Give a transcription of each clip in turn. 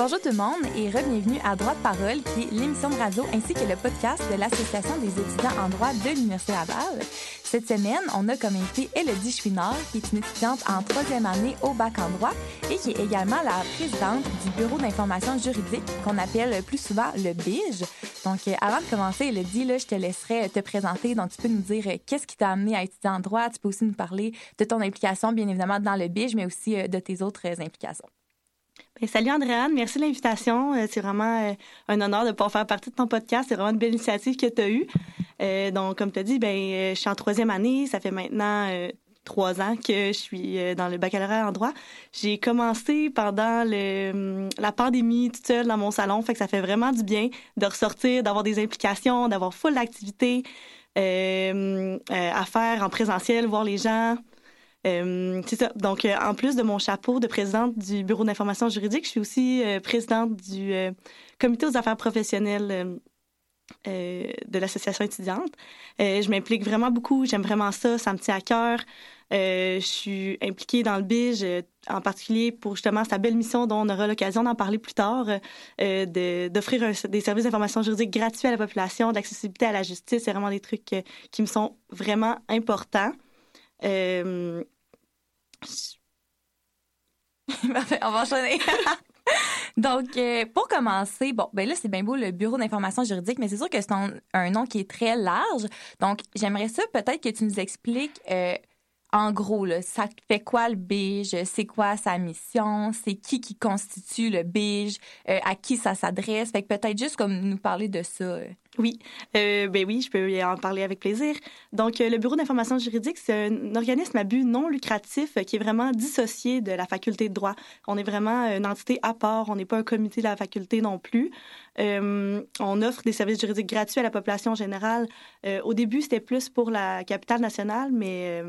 Bonjour tout le monde et re-bienvenue à Droit de parole, qui est l'émission de radio ainsi que le podcast de l'Association des étudiants en droit de l'Université Laval. Cette semaine, on a comme invité Elodie Chouinard, qui est une étudiante en troisième année au bac en droit et qui est également la présidente du Bureau d'information juridique, qu'on appelle plus souvent le BIGE. Donc, euh, avant de commencer, Elodie, là, je te laisserai te présenter. Donc, tu peux nous dire euh, qu'est-ce qui t'a amené à étudier en droit? Tu peux aussi nous parler de ton implication, bien évidemment, dans le BIGE, mais aussi euh, de tes autres implications. Ben, salut Andréane, merci de l'invitation. Euh, c'est vraiment euh, un honneur de pouvoir faire partie de ton podcast. C'est vraiment une belle initiative que tu as eue. Euh, donc, comme tu as dit, ben, je suis en troisième année. Ça fait maintenant trois ans que je suis dans le baccalauréat en droit. J'ai commencé pendant hum, la pandémie toute seule dans mon salon. Fait que ça fait vraiment du bien de ressortir, d'avoir des implications, d'avoir full d'activités à faire en présentiel, voir les gens. Euh, c'est ça. Donc, euh, en plus de mon chapeau de présidente du Bureau d'information juridique, je suis aussi euh, présidente du Comité aux affaires professionnelles de l'association étudiante. je m'implique vraiment beaucoup. J'aime vraiment ça. Ça me tient à cœur. je suis impliquée dans le BIGE, en particulier pour justement sa belle mission dont on aura l'occasion d'en parler plus tard, d'offrir des services d'information juridique gratuits à la population, d'accessibilité à la justice. C'est vraiment des trucs qui me sont vraiment importants. Euh... on va enchaîner. Donc, euh, pour commencer, bon, ben là, c'est bien beau le Bureau d'information juridique, mais c'est sûr que c'est un, nom qui est très large. Donc, j'aimerais ça peut-être que tu nous expliques, euh, en gros, ça fait quoi le BIGE? C'est quoi sa mission? C'est qui qui constitue le BIGE? À qui ça s'adresse? Fait que peut-être juste comme nous parler de ça. Oui, euh, ben oui, je peux en parler avec plaisir. Donc, euh, le Bureau d'information juridique, c'est un organisme à but non lucratif qui est vraiment dissocié de la faculté de droit. On est vraiment une entité à part, on n'est pas un comité de la faculté non plus. Euh, on offre des services juridiques gratuits à la population générale. au début, c'était plus pour la capitale nationale, mais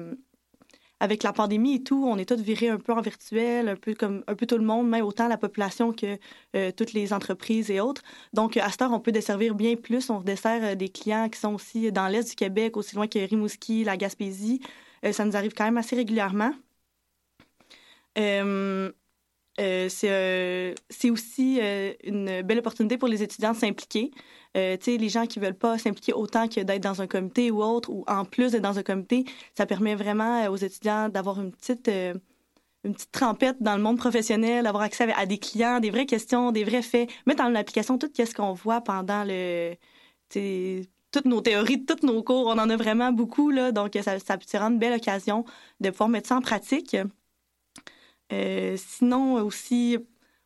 avec la pandémie et tout, on est tous virés un peu en virtuel, un peu comme un peu tout le monde, même autant la population que euh, toutes les entreprises et autres. Donc, à cette heure, on peut desservir bien plus. On dessert euh, des clients qui sont aussi dans l'est du Québec, aussi loin que Rimouski, la Gaspésie. Euh, ça nous arrive quand même assez régulièrement. C'est aussi une belle opportunité pour les étudiants de s'impliquer. Euh, les gens qui veulent pas s'impliquer autant que d'être dans un comité ou autre, ou en plus d'être dans un comité, ça permet vraiment euh, aux étudiants d'avoir une petite euh, une petite trempette dans le monde professionnel, d'avoir accès à des clients, des vraies questions, des vrais faits, mettre en application tout ce qu'on voit pendant le toutes nos théories, tous nos cours, on en a vraiment beaucoup là, donc ça ça peut rendre une belle occasion de pouvoir mettre ça en pratique. Sinon aussi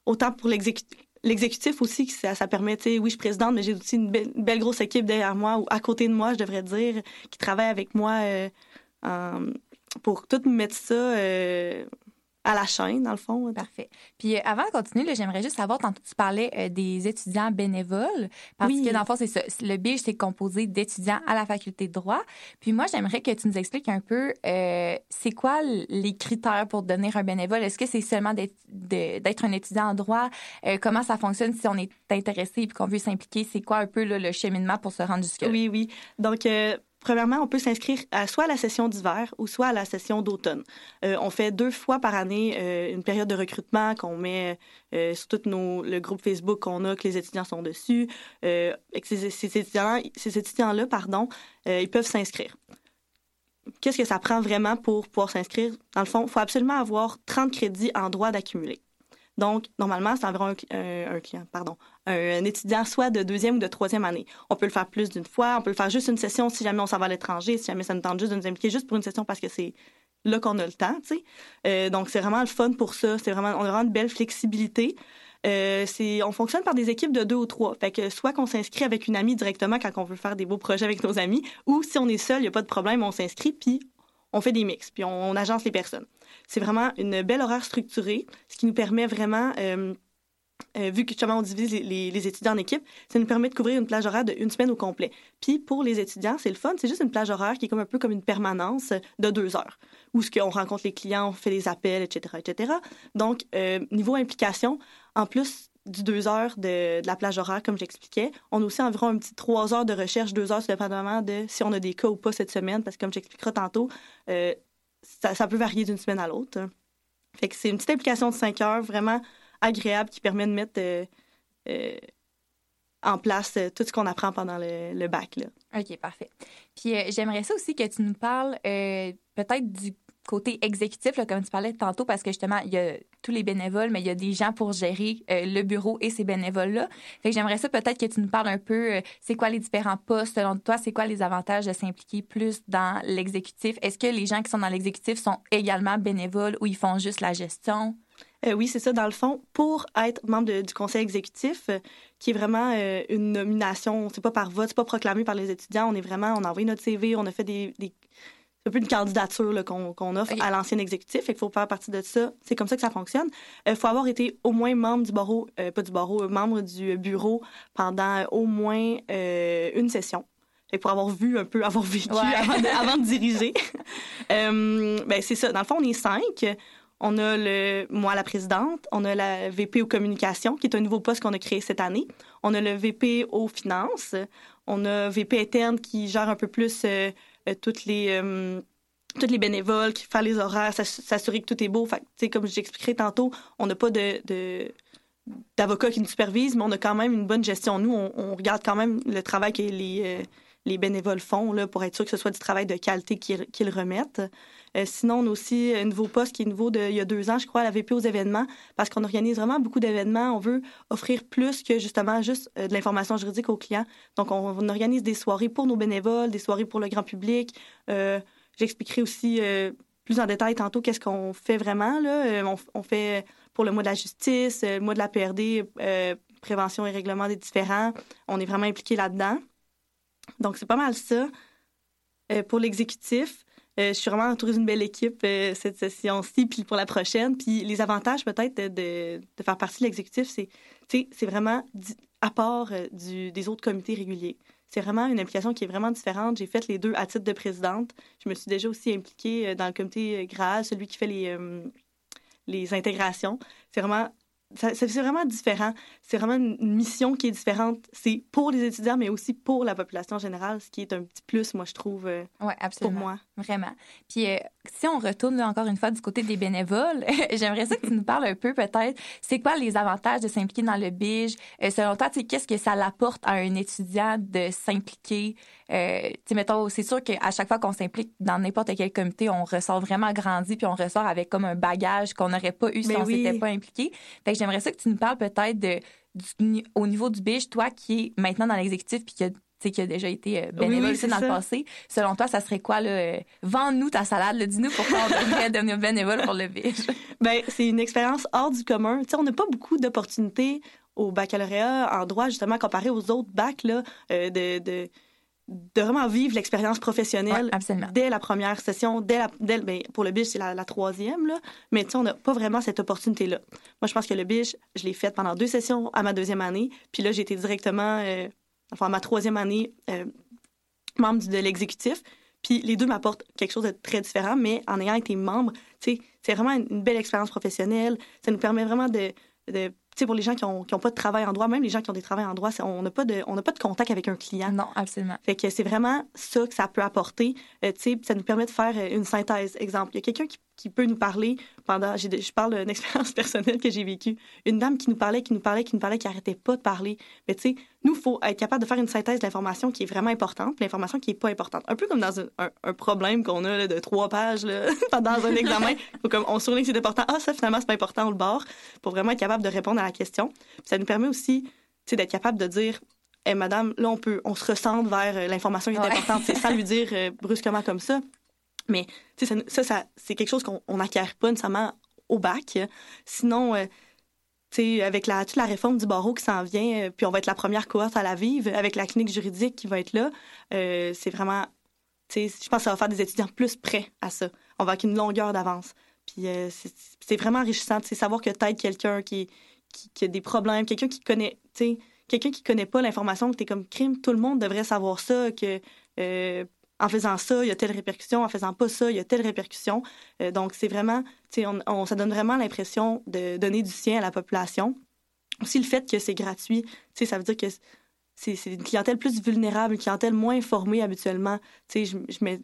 autant pour l'exécutif aussi, ça, ça permet, oui, je suis présidente, mais j'ai aussi une, belle grosse équipe derrière moi, ou à côté de moi, je devrais dire, qui travaille avec moi euh, pour tout mettre ça euh, à la chaîne, dans le fond. Parfait. Puis euh, avant de continuer, j'aimerais juste savoir, tantôt tu parlais euh, des étudiants bénévoles, parce que dans le fond, c'est ça. Le BIGE, c'est composé d'étudiants à la faculté de droit. Puis moi, j'aimerais que tu nous expliques un peu, euh, c'est quoi les critères pour devenir un bénévole? Est-ce que c'est seulement d'être un étudiant en droit? comment ça fonctionne si on est intéressé et qu'on veut s'impliquer? C'est quoi un peu le cheminement pour se rendre jusque-là? Oui, oui. Donc, Premièrement, on peut s'inscrire à soit à la session d'hiver ou soit à la session d'automne. Euh, on fait deux fois par année euh, une période de recrutement qu'on met euh, sur tout nos, le groupe Facebook qu'on a, que les étudiants sont dessus. ces, ces, étudiants, ces étudiants-là, pardon, ils peuvent s'inscrire. Qu'est-ce que ça prend vraiment pour pouvoir s'inscrire? Dans le fond, il faut absolument avoir 30 crédits en droit d'accumuler. Donc, normalement, c'est environ un, client, pardon, un, étudiant soit de deuxième ou de troisième année. On peut le faire plus d'une fois, on peut le faire juste une session si jamais on s'en va à l'étranger, si jamais ça nous tente juste de nous impliquer juste pour une session parce que c'est là qu'on a le temps, tu sais. Euh, donc, c'est vraiment le fun pour ça. C'est vraiment, on a vraiment une belle flexibilité. Euh, on fonctionne par des équipes de deux ou trois. Fait que soit qu'on s'inscrit avec une amie directement quand on veut faire des beaux projets avec nos amis, ou si on est seul, il n'y a pas de problème, on s'inscrit, puis on fait des mix, puis on agence les personnes. C'est vraiment une belle horaire structurée, ce qui nous permet vraiment, euh, euh, vu que justement on divise les, étudiants en équipes, ça nous permet de couvrir une plage horaire d'une semaine au complet. Puis pour les étudiants, c'est le fun, c'est juste une plage horaire qui est un peu comme une permanence de deux heures, où ce qu'on rencontre les clients, on fait des appels, etc., etc. Donc euh, niveau implication, en plus du deux heures de, la plage horaire, comme j'expliquais. On a aussi environ un petit trois heures de recherche, deux heures, dépendamment de si on a des cas ou pas cette semaine, parce que comme j'expliquerai tantôt, ça, peut varier d'une semaine à l'autre. Fait que c'est une petite implication de cinq heures, vraiment agréable qui permet de mettre en place tout ce qu'on apprend pendant le, bac. Là. OK, parfait. Puis j'aimerais ça aussi que tu nous parles peut-être du côté exécutif, comme tu parlais tantôt, parce que justement, il y a tous les bénévoles, mais il y a des gens pour gérer euh, le bureau et ces bénévoles-là. Fait que j'aimerais ça peut-être que tu nous parles un peu, euh, c'est quoi les différents postes selon toi, c'est quoi les avantages de s'impliquer plus dans l'exécutif? Est-ce que les gens qui sont dans l'exécutif sont également bénévoles ou ils font juste la gestion? Euh, oui, c'est ça. Dans le fond, pour être membre du conseil exécutif, qui est vraiment une nomination, c'est pas par vote, c'est pas proclamé par les étudiants, on est vraiment, on a envoyé notre CV, on a fait des, un peu une candidature qu'on offre à l'ancien exécutif. Il faut faire partie de ça. C'est comme ça que ça fonctionne. Il euh, faut avoir été au moins membre du barreau, euh, pas du barreau, euh, membre du bureau pendant au moins une session. Et pour avoir vu un peu, avoir vécu avant, de, diriger. ben, c'est ça. Dans le fond, on est cinq. On a le, moi, la présidente. On a la VP aux communications, qui est un nouveau poste qu'on a créé cette année. On a le VP aux finances. On a VP interne qui gère un peu plus euh, toutes les euh, toutes les bénévoles, qui font les horaires, s'assurer que tout est beau. Fait, comme j'expliquerai tantôt, on n'a pas d'avocats qui nous supervisent, mais on a quand même une bonne gestion. Nous, on, regarde quand même le travail que les, euh, les bénévoles font là, pour être sûr que ce soit du travail de qualité qu'ils remettent. Euh, sinon, on a aussi un nouveau poste qui est nouveau de, il y a deux ans, je crois, à la VP aux événements, parce qu'on organise vraiment beaucoup d'événements. On veut offrir plus que justement juste euh, de l'information juridique aux clients. Donc, on, organise des soirées pour nos bénévoles, des soirées pour le grand public. Euh, j'expliquerai aussi plus en détail tantôt qu'est-ce qu'on fait vraiment. Là. On, fait pour le mois de la justice, le mois de la PRD, prévention et règlement des différends. On est vraiment impliqué là-dedans. Donc, c'est pas mal ça. pour l'exécutif, euh, je suis vraiment entourée d'une belle équipe euh, cette session-ci, puis pour la prochaine. Puis les avantages peut-être de, faire partie de l'exécutif, c'est, c'est vraiment à part euh, du, des autres comités réguliers. C'est vraiment une implication qui est vraiment différente. J'ai fait les deux à titre de présidente. Je me suis déjà aussi impliquée dans le comité GRAL, celui qui fait les, les intégrations. C'est vraiment c'est vraiment différent. C'est vraiment une mission qui est différente. C'est pour les étudiants, mais aussi pour la population générale, ce qui est un petit plus, moi, je trouve, euh, ouais, absolument. pour moi. Vraiment. Puis, euh, si on retourne encore une fois du côté des bénévoles, j'aimerais ça que tu nous parles un peu, peut-être, c'est quoi les avantages de s'impliquer dans le BIJ? Euh, selon toi, qu'est-ce que ça apporte à un étudiant de s'impliquer? Euh, mettons, c'est sûr qu'à chaque fois qu'on s'implique dans n'importe quel comité, on ressort vraiment grandi, puis on ressort avec comme un bagage qu'on n'aurait pas eu si ben on s'était pas impliqué. Fait que j'aimerais ça que tu nous parles peut-être de, au niveau du BIJ, toi qui es maintenant dans l'exécutif, puis qui a qui a déjà été euh, bénévole aussi dans le passé. Selon toi, ça serait quoi, là? Euh, vends-nous ta salade, dis-nous pourquoi on devrait devenir bénévole pour le BIJ. ben, c'est une expérience hors du commun. sais, on n'a pas beaucoup d'opportunités au baccalauréat en droit, justement, comparé aux autres bacs, là, de, de de vraiment vivre l'expérience professionnelle dès la première session, dès la, dès, ben, pour le biche, c'est la, troisième, là, mais on n'a pas vraiment cette opportunité-là. Moi, je pense que le biche, je l'ai fait pendant deux sessions à ma deuxième année, puis là, j'ai été directement, euh, enfin, ma troisième année, euh, membre de l'exécutif, puis les deux m'apportent quelque chose de très différent, mais en ayant été membre, c'est vraiment une, belle expérience professionnelle, ça nous permet vraiment de, de sais, pour les gens qui n'ont qui ont pas de travail en droit, même les gens qui ont des travails en droit, on n'a pas, de, on pas de contact avec un client. Non, absolument. Fait que c'est vraiment ça que ça peut apporter. Euh, tu sais, ça nous permet de faire euh, une synthèse. Exemple, il y a quelqu'un qui qui peut nous parler pendant. Je parle d'une expérience personnelle que j'ai vécue. Une dame qui nous parlait, qui nous parlait, qui nous parlait, qui arrêtait pas de parler. Mais tu sais, nous, il faut être capable de faire une synthèse de l'information qui est vraiment importante, l'information qui est pas importante. Un peu comme dans un, un, problème qu'on a de trois pages là, pendant un examen. faut comme on souligne que c'est important. Ah, ça, finalement, c'est pas important au bord. Pour vraiment être capable de répondre à la question. ça nous permet aussi d'être capable de dire eh, madame, là, on peut, on se ressent vers euh, l'information qui est importante. C'est ça lui dire euh, brusquement comme ça. Mais ça, ça, c'est quelque chose qu'on n'acquiert pas nécessairement au bac. Sinon, euh, avec la, toute la réforme du barreau qui s'en vient, euh, puis on va être la première cohorte à la vivre, avec la clinique juridique qui va être là, euh, c'est vraiment, je pense que ça va faire des étudiants plus prêts à ça. On va avec une longueur d'avance. Puis c'est vraiment enrichissant de savoir que tu quelqu'un qui, qui, a des problèmes, quelqu'un qui connaît, quelqu'un qui connaît pas l'information, que tu es comme crime, tout le monde devrait savoir ça, que en faisant ça, il y a telle répercussion, en faisant pas ça, il y a telle répercussion. Euh, donc, c'est vraiment, on, on, ça donne vraiment l'impression de donner du sien à la population. Aussi, le fait que c'est gratuit, ça veut dire que c'est une clientèle plus vulnérable, une clientèle moins informée habituellement. Je, je, mets,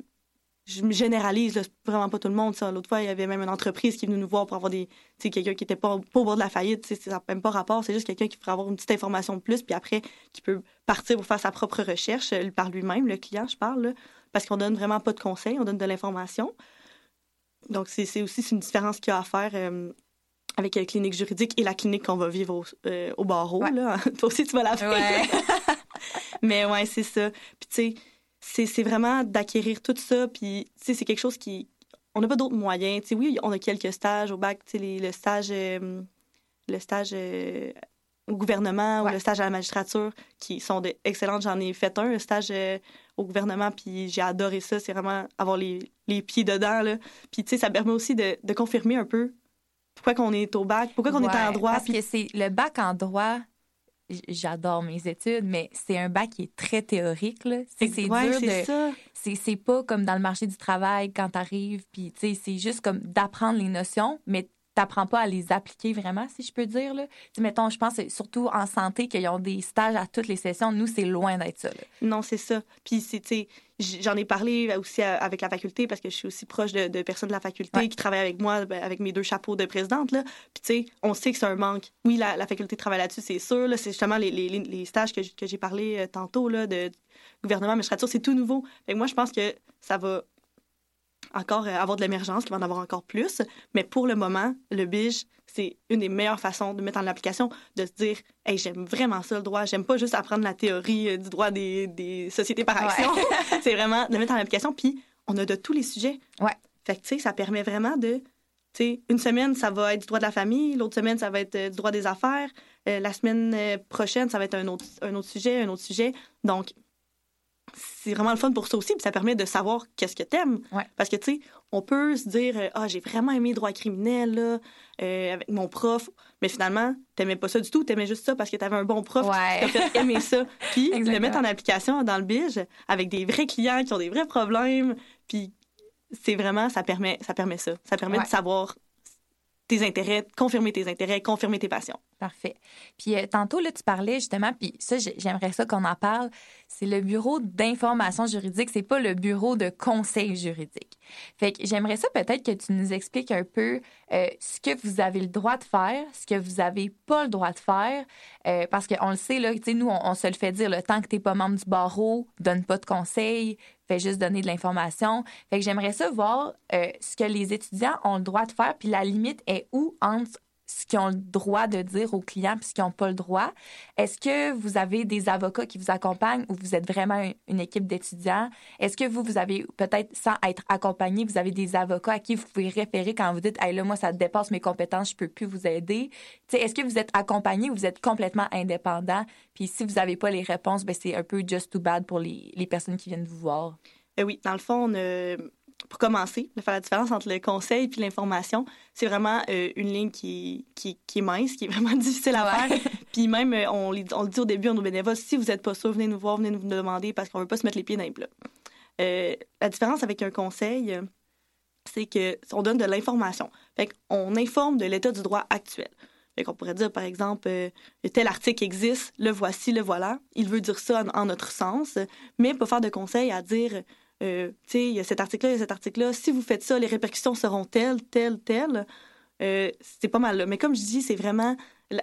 je me généralise, là, vraiment pas tout le monde. L'autre fois, il y avait même une entreprise qui est venue nous voir pour avoir des. Tu sais, quelqu'un qui était pas, pas au bord de la faillite. Ça n'a même pas rapport. C'est juste quelqu'un qui pourrait avoir une petite information de plus, puis après, qui peut partir pour faire sa propre recherche euh, par lui-même, le client, je parle, là, parce qu'on donne vraiment pas de conseils, on donne de l'information. Donc, c'est aussi une différence qu'il y a à faire. Euh, avec la clinique juridique et la clinique qu'on va vivre au, euh, au barreau. Là. Toi aussi, tu vas la faire. Ouais. Mais ouais, c'est ça. Puis tu sais, c'est vraiment d'acquérir tout ça. Puis, tu sais, c'est quelque chose qui. On n'a pas d'autres moyens. Tu sais, oui, on a quelques stages au bac, tu sais, le stage. Euh, le stage euh, au gouvernement ou le stage à la magistrature qui sont excellentes. J'en ai fait un, un stage euh, au gouvernement, puis j'ai adoré ça. C'est vraiment avoir les, les, pieds dedans. Là. Puis, tu sais, ça permet aussi de, de confirmer un peu pourquoi qu'on est au bac, pourquoi qu'on est en droit. Parce que c'est le bac en droit, j'adore mes études, mais c'est un bac qui est très théorique. C'est dur de. C'est pas comme dans le marché du travail quand tu arrives, puis c'est juste comme d'apprendre les notions, mais t'apprends pas à les appliquer vraiment, si je peux dire. Là. mettons, je pense surtout en santé qu'ils ont des stages à toutes les sessions. Nous, c'est loin d'être ça. Non, c'est ça. Puis, j'en ai parlé aussi avec la faculté parce que je suis aussi proche de, personnes de la faculté qui travaillent avec moi, ben, avec mes deux chapeaux de présidente. Là. Puis, tu sais, on sait que c'est un manque. Oui, la, faculté travaille là-dessus, c'est sûr. Là. C'est justement les, les, les stages que, j'ai parlé euh, tantôt là, de gouvernement, magistrature, c'est tout nouveau. Fait moi, je pense que ça va encore euh, avoir de l'émergence, qu'il va en avoir encore plus. Mais pour le moment, le BIJ, c'est une des meilleures façons de mettre en application, de se dire Hey, j'aime vraiment ça le droit. J'aime pas juste apprendre la théorie euh, du droit des, des sociétés par action. c'est vraiment de mettre en application. Puis, on a de tous les sujets. Ouais. Fait que, tu sais, ça permet vraiment de. Tu sais, une semaine, ça va être du droit de la famille, l'autre semaine, ça va être euh, du droit des affaires, la semaine prochaine, ça va être un autre, un autre sujet, un autre sujet. Donc, c'est vraiment le fun pour ça aussi, puis ça permet de savoir qu'est-ce que t'aimes. Parce que, tu sais, on peut se dire, euh, ah, j'ai vraiment aimé droit criminel, là, euh, avec mon prof, mais finalement, t'aimais pas ça du tout, t'aimais juste ça parce que t'avais un bon prof qui t'a fait aimer ça. Puis, le mettre en application dans le bige avec des vrais clients qui ont des vrais problèmes, puis c'est vraiment, ça permet, ça permet ça. Ça permet de savoir tes intérêts, confirmer tes intérêts, confirmer tes passions. Parfait. Puis euh, tantôt, là, tu parlais justement, puis ça, j'aimerais ça qu'on en parle, c'est le bureau d'information juridique, c'est pas le bureau de conseil juridique. Fait que j'aimerais ça peut-être que tu nous expliques un peu euh, ce que vous avez le droit de faire, ce que vous avez pas le droit de faire, euh, parce qu'on le sait, là, nous, on, se le fait dire, le temps que tu n'es pas membre du barreau, donne pas de conseils, fais juste donner de l'information. Fait que j'aimerais ça voir ce que les étudiants ont le droit de faire, puis la limite est où entre ce qu'ils ont le droit de dire aux clients puis ce qu'ils n'ont pas le droit. Est-ce que vous avez des avocats qui vous accompagnent ou vous êtes vraiment une équipe d'étudiants? Est-ce que vous, vous avez peut-être, sans être accompagné, vous avez des avocats à qui vous pouvez référer quand vous dites, hey, là, moi, ça dépasse mes compétences, je peux plus vous aider? Est-ce que vous êtes accompagné ou vous êtes complètement indépendant? Puis si vous n'avez pas les réponses, ben, c'est un peu just too bad pour les, les personnes qui viennent vous voir. Euh, oui, dans le fond, on a pour commencer, de faire la différence entre le conseil et l'information, c'est vraiment euh, une ligne qui, qui, est mince, qui est vraiment difficile à faire. Puis même, euh, on, on, le dit au début à nos bénévoles, si vous n'êtes pas sûr, venez nous voir, venez nous demander parce qu'on ne veut pas se mettre les pieds dans les plats. Euh, la différence avec un conseil, c'est qu'on donne de l'information. Fait qu'on informe de l'état du droit actuel. Fait qu'on pourrait dire, par exemple, tel article existe, le voici, le voilà. Il veut dire ça en, en notre sens, mais pas faire de conseil à dire euh, tu sais, il y a cet article-là, il y a cet article-là. Si vous faites ça, les répercussions seront telles, telles, telles. Euh, c'est pas mal là. Mais comme je dis, c'est vraiment.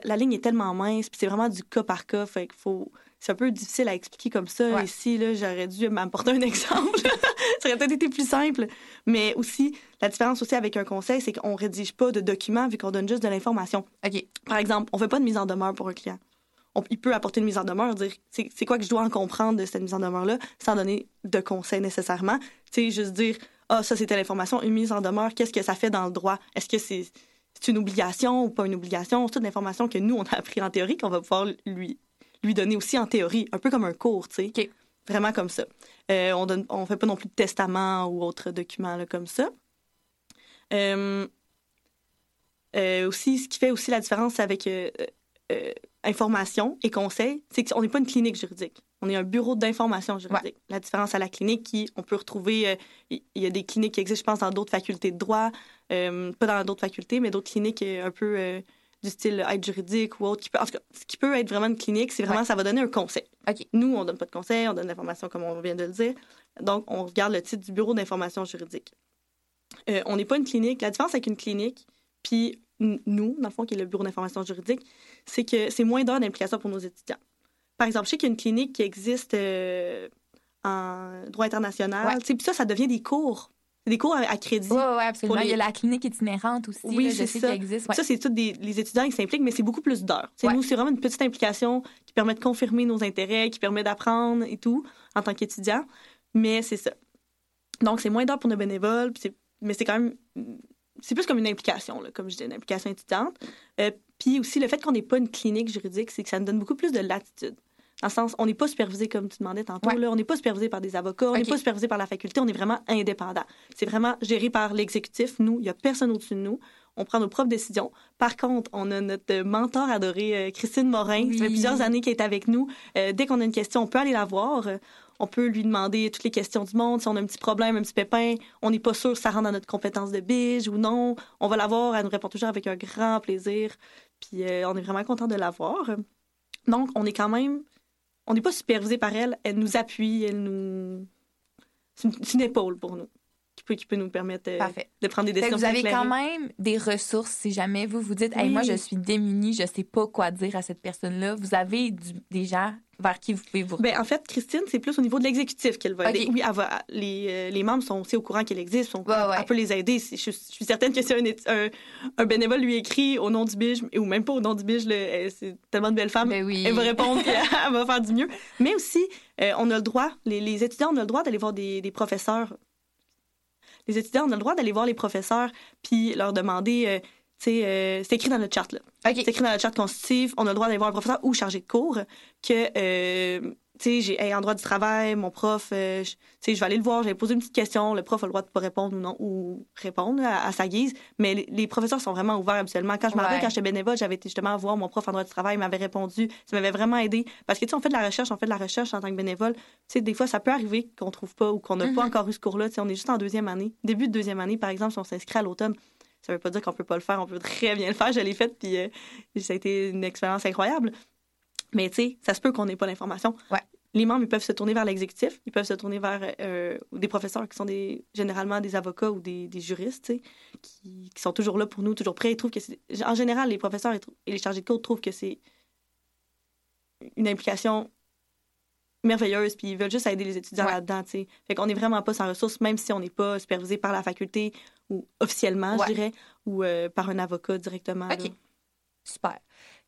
La, ligne est tellement mince, puis c'est vraiment du cas par cas. Fait qu'il faut. C'est un peu difficile à expliquer comme ça. Ici, là, j'aurais dû m'apporter un exemple. ça aurait peut-être été plus simple. Mais aussi, la différence aussi avec un conseil, c'est qu'on rédige pas de documents vu qu'on donne juste de l'information. OK. Par exemple, on fait pas de mise en demeure pour un client il peut apporter une mise en demeure, dire c'est quoi que je dois en comprendre de cette mise en demeure-là, sans donner de conseils nécessairement. Tu sais, juste dire ah, ça c'était l'information, une mise en demeure, qu'est-ce que ça fait dans le droit? Est-ce que c'est une obligation ou pas une obligation? C'est toute l'information que nous, on a appris en théorie, qu'on va pouvoir lui, lui donner aussi en théorie, un peu comme un cours, tu sais. Vraiment comme ça. Euh, on ne on fait pas non plus de testament ou autre document là, comme ça. Euh, euh, aussi, ce qui fait aussi la différence avec information et conseil, c'est qu'on n'est pas une clinique juridique. On est un bureau d'information juridique. La différence à la clinique, qui on peut retrouver, euh, il y, a des cliniques qui existent, je pense, dans d'autres facultés de droit, euh, pas dans d'autres facultés, mais d'autres cliniques un peu du style aide juridique ou autre. Qui peut, en tout cas, ce qui peut être vraiment une clinique, c'est vraiment, ça va donner un conseil. OK. Nous, on donne pas de conseil, on donne l'information comme on vient de le dire. Donc, on regarde le titre du Bureau d'information juridique. Euh, on n'est pas une clinique. La différence avec une clinique, puis nous, dans le fond, qui est le Bureau d'information juridique, c'est que c'est moins d'heures d'implication pour nos étudiants. Par exemple, je sais qu'il y a une clinique qui existe euh, en droit international. Puis ça, ça devient des cours. Des cours à, crédit. Oui, ouais, absolument. Il y a la clinique itinérante aussi. Oui, c'est ça. Qui existe. Ça, c'est tous les étudiants qui s'impliquent, mais c'est beaucoup plus d'heures. Nous, c'est vraiment une petite implication qui permet de confirmer nos intérêts, qui permet d'apprendre et tout en tant qu'étudiant. Mais c'est ça. Donc, c'est moins d'heures pour nos bénévoles, mais c'est quand même. C'est plus comme une implication, là, comme je dis, une implication étudiante. Euh, puis aussi, le fait qu'on n'ait pas une clinique juridique, c'est que ça nous donne beaucoup plus de latitude. Dans le sens, on n'est pas supervisé, comme tu demandais tantôt, là, on n'est pas supervisé par des avocats, on n'est pas supervisé par la faculté, on est vraiment indépendant. C'est vraiment géré par l'exécutif. Nous, il n'y a personne au-dessus de nous. On prend nos propres décisions. Par contre, on a notre mentor adoré, euh, Christine Morin, qui fait plusieurs années qu'elle est avec nous. Euh, dès qu'on a une question, on peut aller la voir on peut lui demander toutes les questions du monde. Si on a un petit problème, un petit pépin, on n'est pas sûr si ça rentre dans notre compétence de bige ou non. On va la voir, elle nous répond toujours avec un grand plaisir. Puis euh, on est vraiment content de la voir. Donc, on est quand même. On n'est pas supervisé par elle. Elle nous appuie, elle nous. C'est une, épaule pour nous peut, qui peut nous permettre euh, de prendre des décisions. Vous avez quand même des ressources si jamais vous vous dites, moi, je suis démunie, je sais pas quoi dire à cette personne-là. Vous avez des gens vers qui vous pouvez vous ben, En fait, Christine, c'est plus au niveau de l'exécutif qu'elle va aider. Oui, les, euh, les, membres sont aussi au courant qu'elle existe. Sont, Elle peut les aider. Je, je, suis certaine que si un, un, bénévole lui écrit au nom du BIJ, ou même pas au nom du BIJ, c'est tellement de belles femmes, ben oui. elle va répondre elle va faire du mieux. Mais aussi, euh, on a le droit, les, les étudiants, on a le droit d'aller voir des, des, professeurs. Les étudiants, on a le droit d'aller voir les professeurs puis leur demander... Euh, euh, c'est écrit dans notre charte. Là. C'est écrit dans notre charte constitutive. On a le droit d'aller voir un professeur ou chargé de cours que, euh, tu sais, j'ai un droit du travail, mon prof, euh, tu sais, je vais aller le voir, je vais poser une petite question. Le prof a le droit de pas répondre ou non, ou répondre à, sa guise. Mais les, professeurs sont vraiment ouverts habituellement. Quand je me rappelle, quand j'étais bénévole, j'avais été justement voir mon prof en droit du travail, il m'avait répondu. Ça m'avait vraiment aidé. Parce que, tu sais, on fait de la recherche, on fait de la recherche en tant que bénévole. Tu sais, des fois, ça peut arriver qu'on trouve pas ou qu'on n'a pas mm-hmm. encore eu ce cours-là. Tu sais, on est juste en deuxième année. Début de deuxième année, par exemple, si on s'inscrit à l'automne ça veut pas dire qu'on peut pas le faire. On peut très bien le faire. Je l'ai fait, puis euh, ça a été une expérience incroyable. Mais tu sais, ça se peut qu'on n'ait pas l'information. Ouais. Les membres, ils peuvent se tourner vers l'exécutif, ils peuvent se tourner vers euh, des professeurs qui sont des, généralement des avocats ou des, juristes, qui, qui, sont toujours là pour nous, toujours prêts. Ils trouvent que en général, les professeurs et les chargés de cours trouvent que c'est une implication merveilleuse, puis ils veulent juste aider les étudiants là-dedans, tu sais. Fait qu'on n'est vraiment pas sans ressources, même si on n'est pas supervisé par la faculté ou officiellement, je dirais, ou euh, par un avocat directement. OK. Super.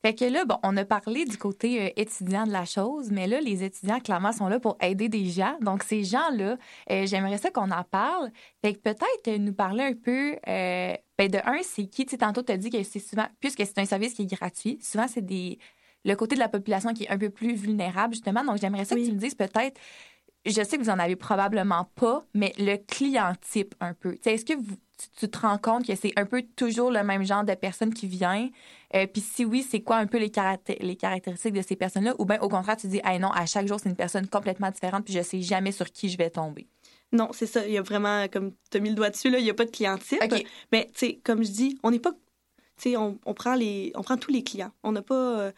Fait que là, bon, on a parlé du côté euh, étudiant de la chose, mais là, les étudiants, clairement, sont là pour aider des gens. Donc, ces gens-là, euh, j'aimerais ça qu'on en parle. Fait que peut-être nous parler un peu, ben, de un, c'est qui, tu tantôt, tu as dit que c'est souvent, puisque c'est un service qui est gratuit, souvent, c'est des le côté de la population qui est un peu plus vulnérable, justement. Donc, j'aimerais ça que tu me dises peut-être, je sais que vous en avez probablement pas, mais le client type un peu. Est-ce que tu, te rends compte que c'est un peu toujours le même genre de personne qui vient? Euh, puis si oui, c'est quoi un peu les, les caractéristiques de ces personnes-là? Ou bien au contraire, tu dis, ah non, à chaque jour, c'est une personne complètement différente, puis je sais jamais sur qui je vais tomber. Non, c'est ça. Il y a vraiment, comme tu as mis le doigt dessus, là, il n'y a pas de client type. Mais, tu sais, comme je dis, on n'est pas. Tu sais, on, prend les, on prend tous les clients. On n'a pas. Euh,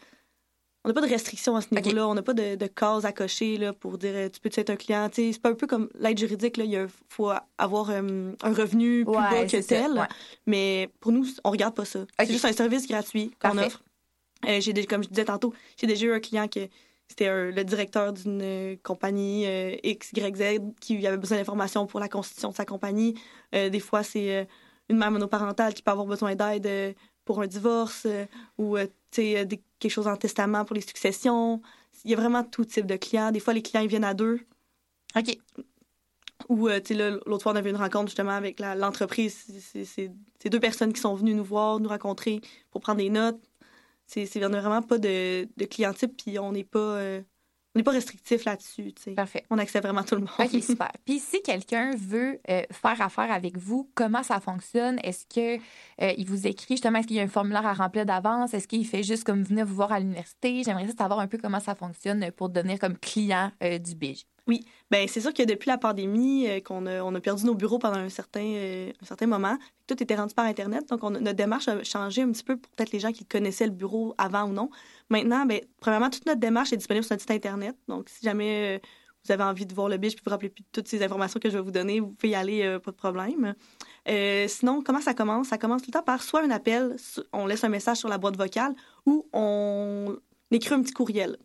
on n'a pas de restrictions à ce niveau-là. On n'a pas de, de, cases à cocher là, pour dire euh, tu peux être un client? C'est pas un peu comme l'aide juridique. Là, il faut avoir euh, un revenu plus bas que tel. Mais pour nous, on regarde pas ça. C'est juste un service gratuit qu'on offre. Euh, j'ai comme je disais tantôt, j'ai déjà eu un client qui c'était le directeur d'une compagnie XYZ qui avait besoin d'informations pour la constitution de sa compagnie. des fois, c'est une mère monoparentale qui peut avoir besoin d'aide pour un divorce ou des quelque chose en testament pour les successions. Il y a vraiment tout type de clients. Des fois, les clients ils viennent à deux. OK. Ou, euh, tu sais, l'autre fois, on avait une rencontre justement avec l'entreprise. C'est deux personnes qui sont venues nous voir, nous rencontrer pour prendre des notes. C'est vraiment pas de, de client type, puis on n'est pas. Euh, on n'est pas restrictif là-dessus. Parfait. On accepte vraiment tout le monde. OK, super. Puis si quelqu'un veut euh, faire affaire avec vous, comment ça fonctionne? Est-ce qu'il euh, il vous écrit justement, est-ce qu'il y a un formulaire à remplir d'avance? Est-ce qu'il fait juste comme venir vous voir à l'université? J'aimerais savoir un peu comment ça fonctionne pour devenir comme client euh, du BIJ. Oui, ben c'est sûr que depuis la pandémie, euh, qu'on a, on a perdu nos bureaux pendant un certain, euh, un certain moment. Tout était rendu par Internet. Donc, on, notre démarche a changé un petit peu pour peut-être les gens qui connaissaient le bureau avant ou non. Maintenant, ben, premièrement, toute notre démarche est disponible sur notre site Internet. Donc, si jamais euh, vous avez envie de voir le biche puis vous vous rappelez plus de toutes ces informations que je vais vous donner, vous pouvez y aller, pas de problème. sinon, comment ça commence? Ça commence tout le temps par soit un appel, on laisse un message sur la boîte vocale ou on écrit un petit courriel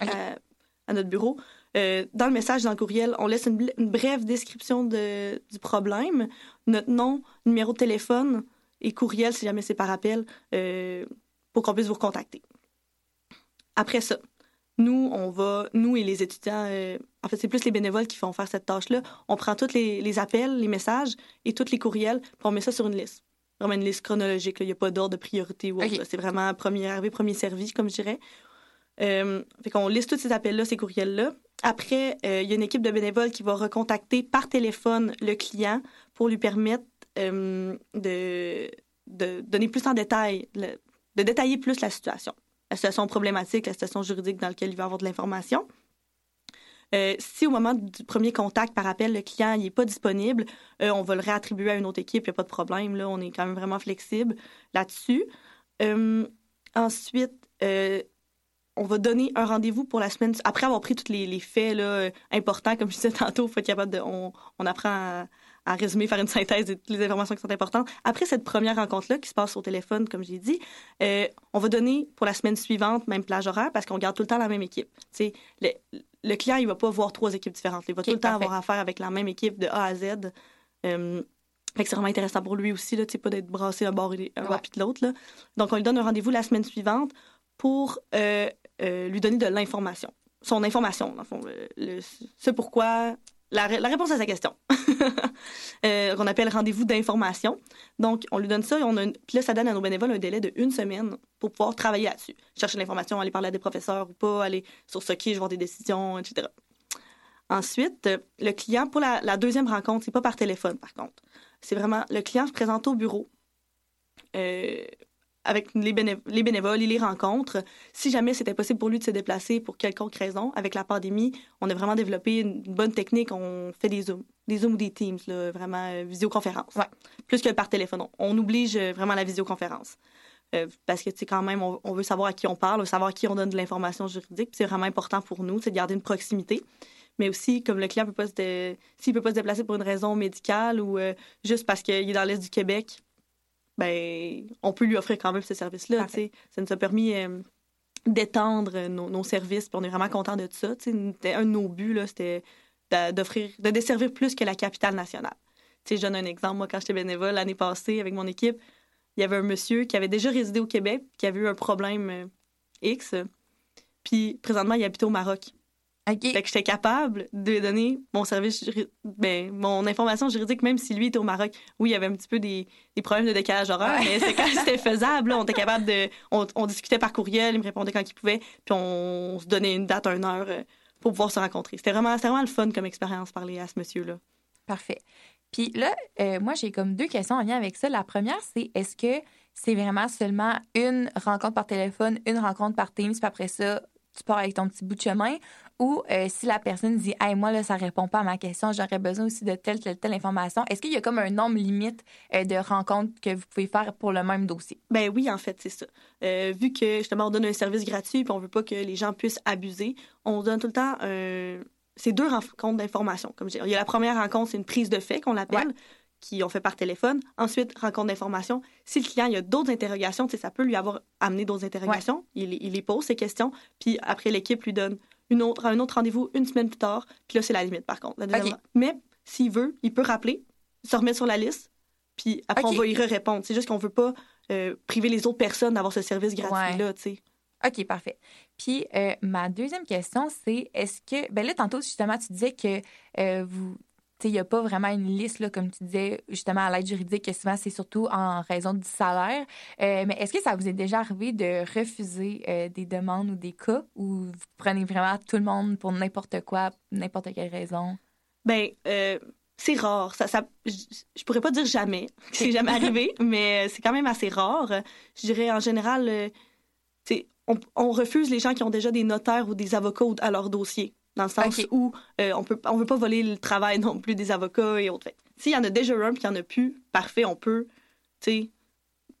à notre bureau. Euh, dans le message, dans le courriel, on laisse une, brève description de, du problème, notre nom, numéro de téléphone et courriel si jamais c'est par appel, euh, pour qu'on puisse vous recontacter. Après ça, nous, on va, nous et les étudiants, euh, en fait, c'est plus les bénévoles qui font faire cette tâche-là. On prend tous les, appels, les messages et tous les courriels, puis on met ça sur une liste. Vraiment une liste chronologique. Il n'y a pas d'ordre de priorité ou autre. C'est vraiment premier arrivé, premier servi, comme je dirais. Euh, fait qu'on liste tous ces appels-là, ces courriels-là. Après, euh, il y a une équipe de bénévoles qui va recontacter par téléphone le client pour lui permettre euh, de, donner plus en détail, de détailler plus la situation, la situation problématique, la situation juridique dans laquelle il va avoir de l'information. Euh, si au moment du premier contact par appel, le client n'est pas disponible, on va le réattribuer à une autre équipe, il n'y a pas de problème. Là, on est quand même vraiment flexible là-dessus. ensuite, on va donner un rendez-vous pour la semaine après avoir pris tous les, faits là, euh, importants, comme je disais tantôt, faut être capable de, on, apprend à, résumer, faire une synthèse de toutes les informations qui sont importantes. Après cette première rencontre-là qui se passe au téléphone, comme j'ai dit, euh, on va donner pour la semaine suivante même plage horaire parce qu'on garde tout le temps la même équipe. Le, le client, il va pas voir trois équipes différentes. Il va tout le temps avoir affaire avec la même équipe de A à Z. Euh, c'est vraiment intéressant pour lui aussi, là, pas d'être brassé un bord et un de l'autre. Donc, on lui donne un rendez-vous la semaine suivante pour euh, lui donner de l'information. Son information, dans le fond. Le, ce pourquoi. La, réponse à sa question. euh, qu'on appelle rendez-vous d'information. Donc, on lui donne ça et on a puis là, ça donne à nos bénévoles un délai de une semaine pour pouvoir travailler là-dessus. Chercher l'information, aller parler à des professeurs ou pas, aller sur ce qui, je vois des décisions, etc. Ensuite, le client, pour la, la deuxième rencontre, c'est pas par téléphone, par contre. C'est vraiment, le client se présente au bureau. Euh, avec les, les, bénévoles, il les rencontre. Si jamais c'était possible pour lui de se déplacer pour quelconque raison, avec la pandémie, on a vraiment développé une bonne technique. On fait des Zooms, des Zooms ou des Teams, là, vraiment euh, visioconférence. Ouais. Plus que par téléphone. On, oblige euh, vraiment la visioconférence. Euh, parce que, c'est quand même, on, veut savoir à qui on parle, on veut savoir à qui on donne de l'information juridique. C'est vraiment important pour nous, c'est de garder une proximité. Mais aussi, comme le client peut pas se, s'il peut pas se déplacer pour une raison médicale ou juste parce qu'il est dans l'Est du Québec, ben, on peut lui offrir quand même ce service-là. Ça nous a permis euh, d'étendre nos, services, puis on est vraiment content de ça. Un de nos buts, c'était d'offrir, de desservir plus que la capitale nationale. je donne un exemple. Moi, quand j'étais bénévole l'année passée avec mon équipe, il y avait un monsieur qui avait déjà résidé au Québec, qui avait eu un problème euh, X. Puis présentement, il habitait au Maroc. Fait que j'étais capable de donner mon service, ben, mon information juridique, même si lui était au Maroc. Oui, il y avait un petit peu des, des problèmes de décalage horaire, mais c'était faisable. on était capable de. On, discutait par courriel, il me répondait quand il pouvait, puis on, se donnait une date, une heure euh, pour pouvoir se rencontrer. C'était vraiment, vraiment le fun comme expérience, parler à ce monsieur-là. Parfait. Puis là, euh, moi, j'ai comme deux questions en lien avec ça. La première, c'est est-ce que c'est vraiment seulement une rencontre par téléphone, une rencontre par Teams, puis après ça, tu pars avec ton petit bout de chemin, ou euh, si la personne dit hey, moi là ça répond pas à ma question, j'aurais besoin aussi de telle telle telle information. Est-ce qu'il y a comme un nombre limite euh, de rencontres que vous pouvez faire pour le même dossier? Ben oui, en fait, c'est ça. Euh, vu que justement on donne un service gratuit puis on veut pas que les gens puissent abuser, on donne tout le temps c'est deux rencontres d'information comme je dis. Il y a la première rencontre, c'est une prise de fait qu'on l'appelle. Qui ont fait par téléphone. Ensuite, rencontre d'information. Si le client il y a d'autres interrogations, ça peut lui avoir amené d'autres interrogations. Il, il les pose ses questions. Puis après, l'équipe lui donne une autre, un autre rendez-vous une semaine plus tard. Puis là, c'est la limite, par contre. Mais s'il veut, il peut rappeler, se remettre sur la liste, puis après, on va y répondre. C'est juste qu'on veut pas euh, priver les autres personnes d'avoir ce service gratuit-là, tu sais. OK, parfait. Puis euh, ma deuxième question, c'est est-ce que. Ben là, tantôt, justement, tu disais que euh, vous il n'y a pas vraiment une liste, là, comme tu disais, justement, à l'aide juridique, que souvent, c'est surtout en raison du salaire. Euh, mais est-ce que ça vous est déjà arrivé de refuser euh, des demandes ou des cas où vous prenez vraiment tout le monde pour n'importe quoi, n'importe quelle raison? Ben, euh, c'est rare. Ça, ça, je, pourrais pas dire jamais. C'est jamais arrivé, mais c'est quand même assez rare. Je dirais, en général, on, on refuse les gens qui ont déjà des notaires ou des avocats à leur dossier dans le sens où euh, on peut on veut pas voler le travail non plus des avocats et autres. S'il y en a déjà un puis qu'il n'y en a plus, parfait, on peut, tu sais,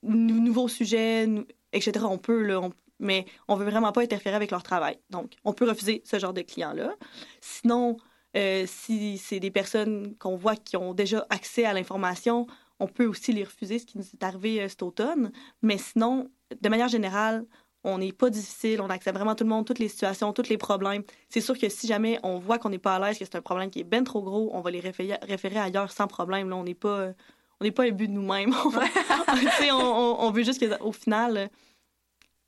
nouveau sujet, etc. On peut, là, mais on veut vraiment pas interférer avec leur travail. Donc, on peut refuser ce genre de clients-là. Sinon, euh, si c'est des personnes qu'on voit qui ont déjà accès à l'information, on peut aussi les refuser, ce qui nous est arrivé euh, cet automne. Mais sinon, de manière générale, on n'est pas difficile, on accepte vraiment tout le monde, toutes les situations, tous les problèmes. C'est sûr que si jamais on voit qu'on n'est pas à l'aise, que c'est un problème qui est bien trop gros, on va les référer, référer ailleurs sans problème. Là, on n'est pas, on n'est pas but de nous-mêmes. on, on, on, veut juste qu'au final,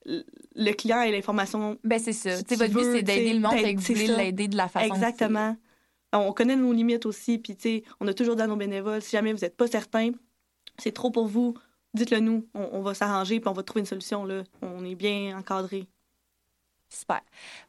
le client ait l'information. Ben c'est ça. votre but c'est d'aider le monde, et que vous voulez l'aider de la façon. Exactement. On connaît nos limites aussi, puis on a toujours dans nos bénévoles. Si jamais vous n'êtes pas certain, c'est trop pour vous, dites-le nous, on, va s'arranger puis on va trouver une solution. Là. On est bien encadré. Super.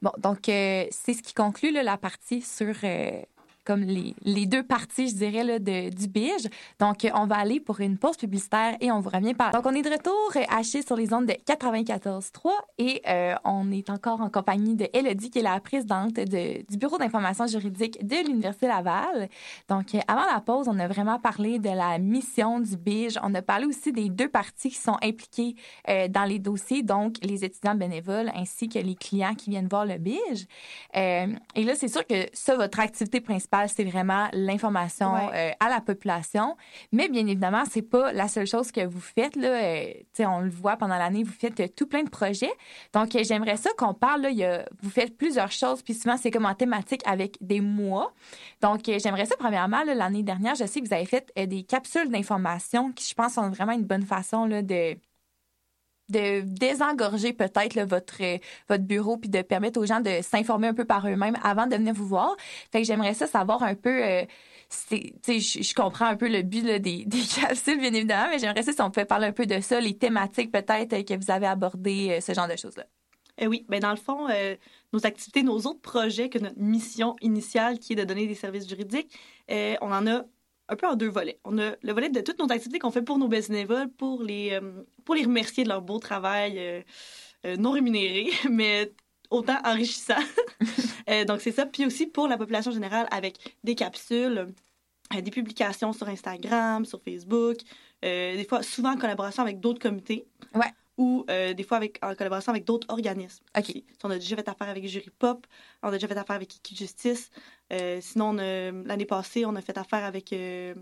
Bon, donc, euh, c'est ce qui conclut la partie sur euh, comme les, deux parties, je dirais, là, de, du Bige. Donc, on va aller pour une pause publicitaire et on vous revient par. Donc, on est de retour haché sur les ondes de 94.3 et euh, on est encore en compagnie de Elodie, qui est la présidente de, du Bureau d'information juridique de l'Université Laval. Donc, avant la pause, on a vraiment parlé de la mission du Bige. On a parlé aussi des deux parties qui sont impliquées euh, dans les dossiers, donc les étudiants bénévoles ainsi que les clients qui viennent voir le Bige. Euh, et là, c'est sûr que ça, votre activité principale, c'est vraiment l'information euh, à la population. Mais bien évidemment, c'est pas la seule chose que vous faites. Là. Euh, on le voit pendant l'année, vous faites euh, tout plein de projets. Donc, j'aimerais ça qu'on parle. Là, y a, vous faites plusieurs choses, puis souvent, c'est comme en thématique avec des mois. Donc, j'aimerais ça, premièrement, l'année dernière, je sais que vous avez fait des capsules d'information qui, je pense, sont vraiment une bonne façon là, de de désengorger peut-être votre, votre bureau puis de permettre aux gens de s'informer un peu par eux-mêmes avant de venir vous voir. Fait que j'aimerais ça savoir un peu. Euh, je, comprends un peu le but des, des capsules, bien évidemment, mais j'aimerais ça si on pouvait parler un peu de ça, les thématiques peut-être que vous avez abordées, euh, ce genre de choses-là. Eh oui, bien dans le fond, euh, nos activités, nos autres projets que notre mission initiale qui est de donner des services juridiques, on en a un peu en deux volets. On a le volet de toutes nos activités qu'on fait pour nos bénévoles, pour les, euh, pour les remercier de leur beau travail euh, euh, non rémunéré, mais autant enrichissant. donc, c'est ça. Puis aussi pour la population générale avec des capsules, des publications sur Instagram, sur Facebook, des fois, souvent en collaboration avec d'autres comités. Ouais ou euh, des fois avec, en collaboration avec d'autres organismes. OK. On a déjà fait affaire avec Jury Pop, on a déjà fait affaire avec Equijustice. Justice. Euh, sinon, l'année passée, on a fait affaire avec euh,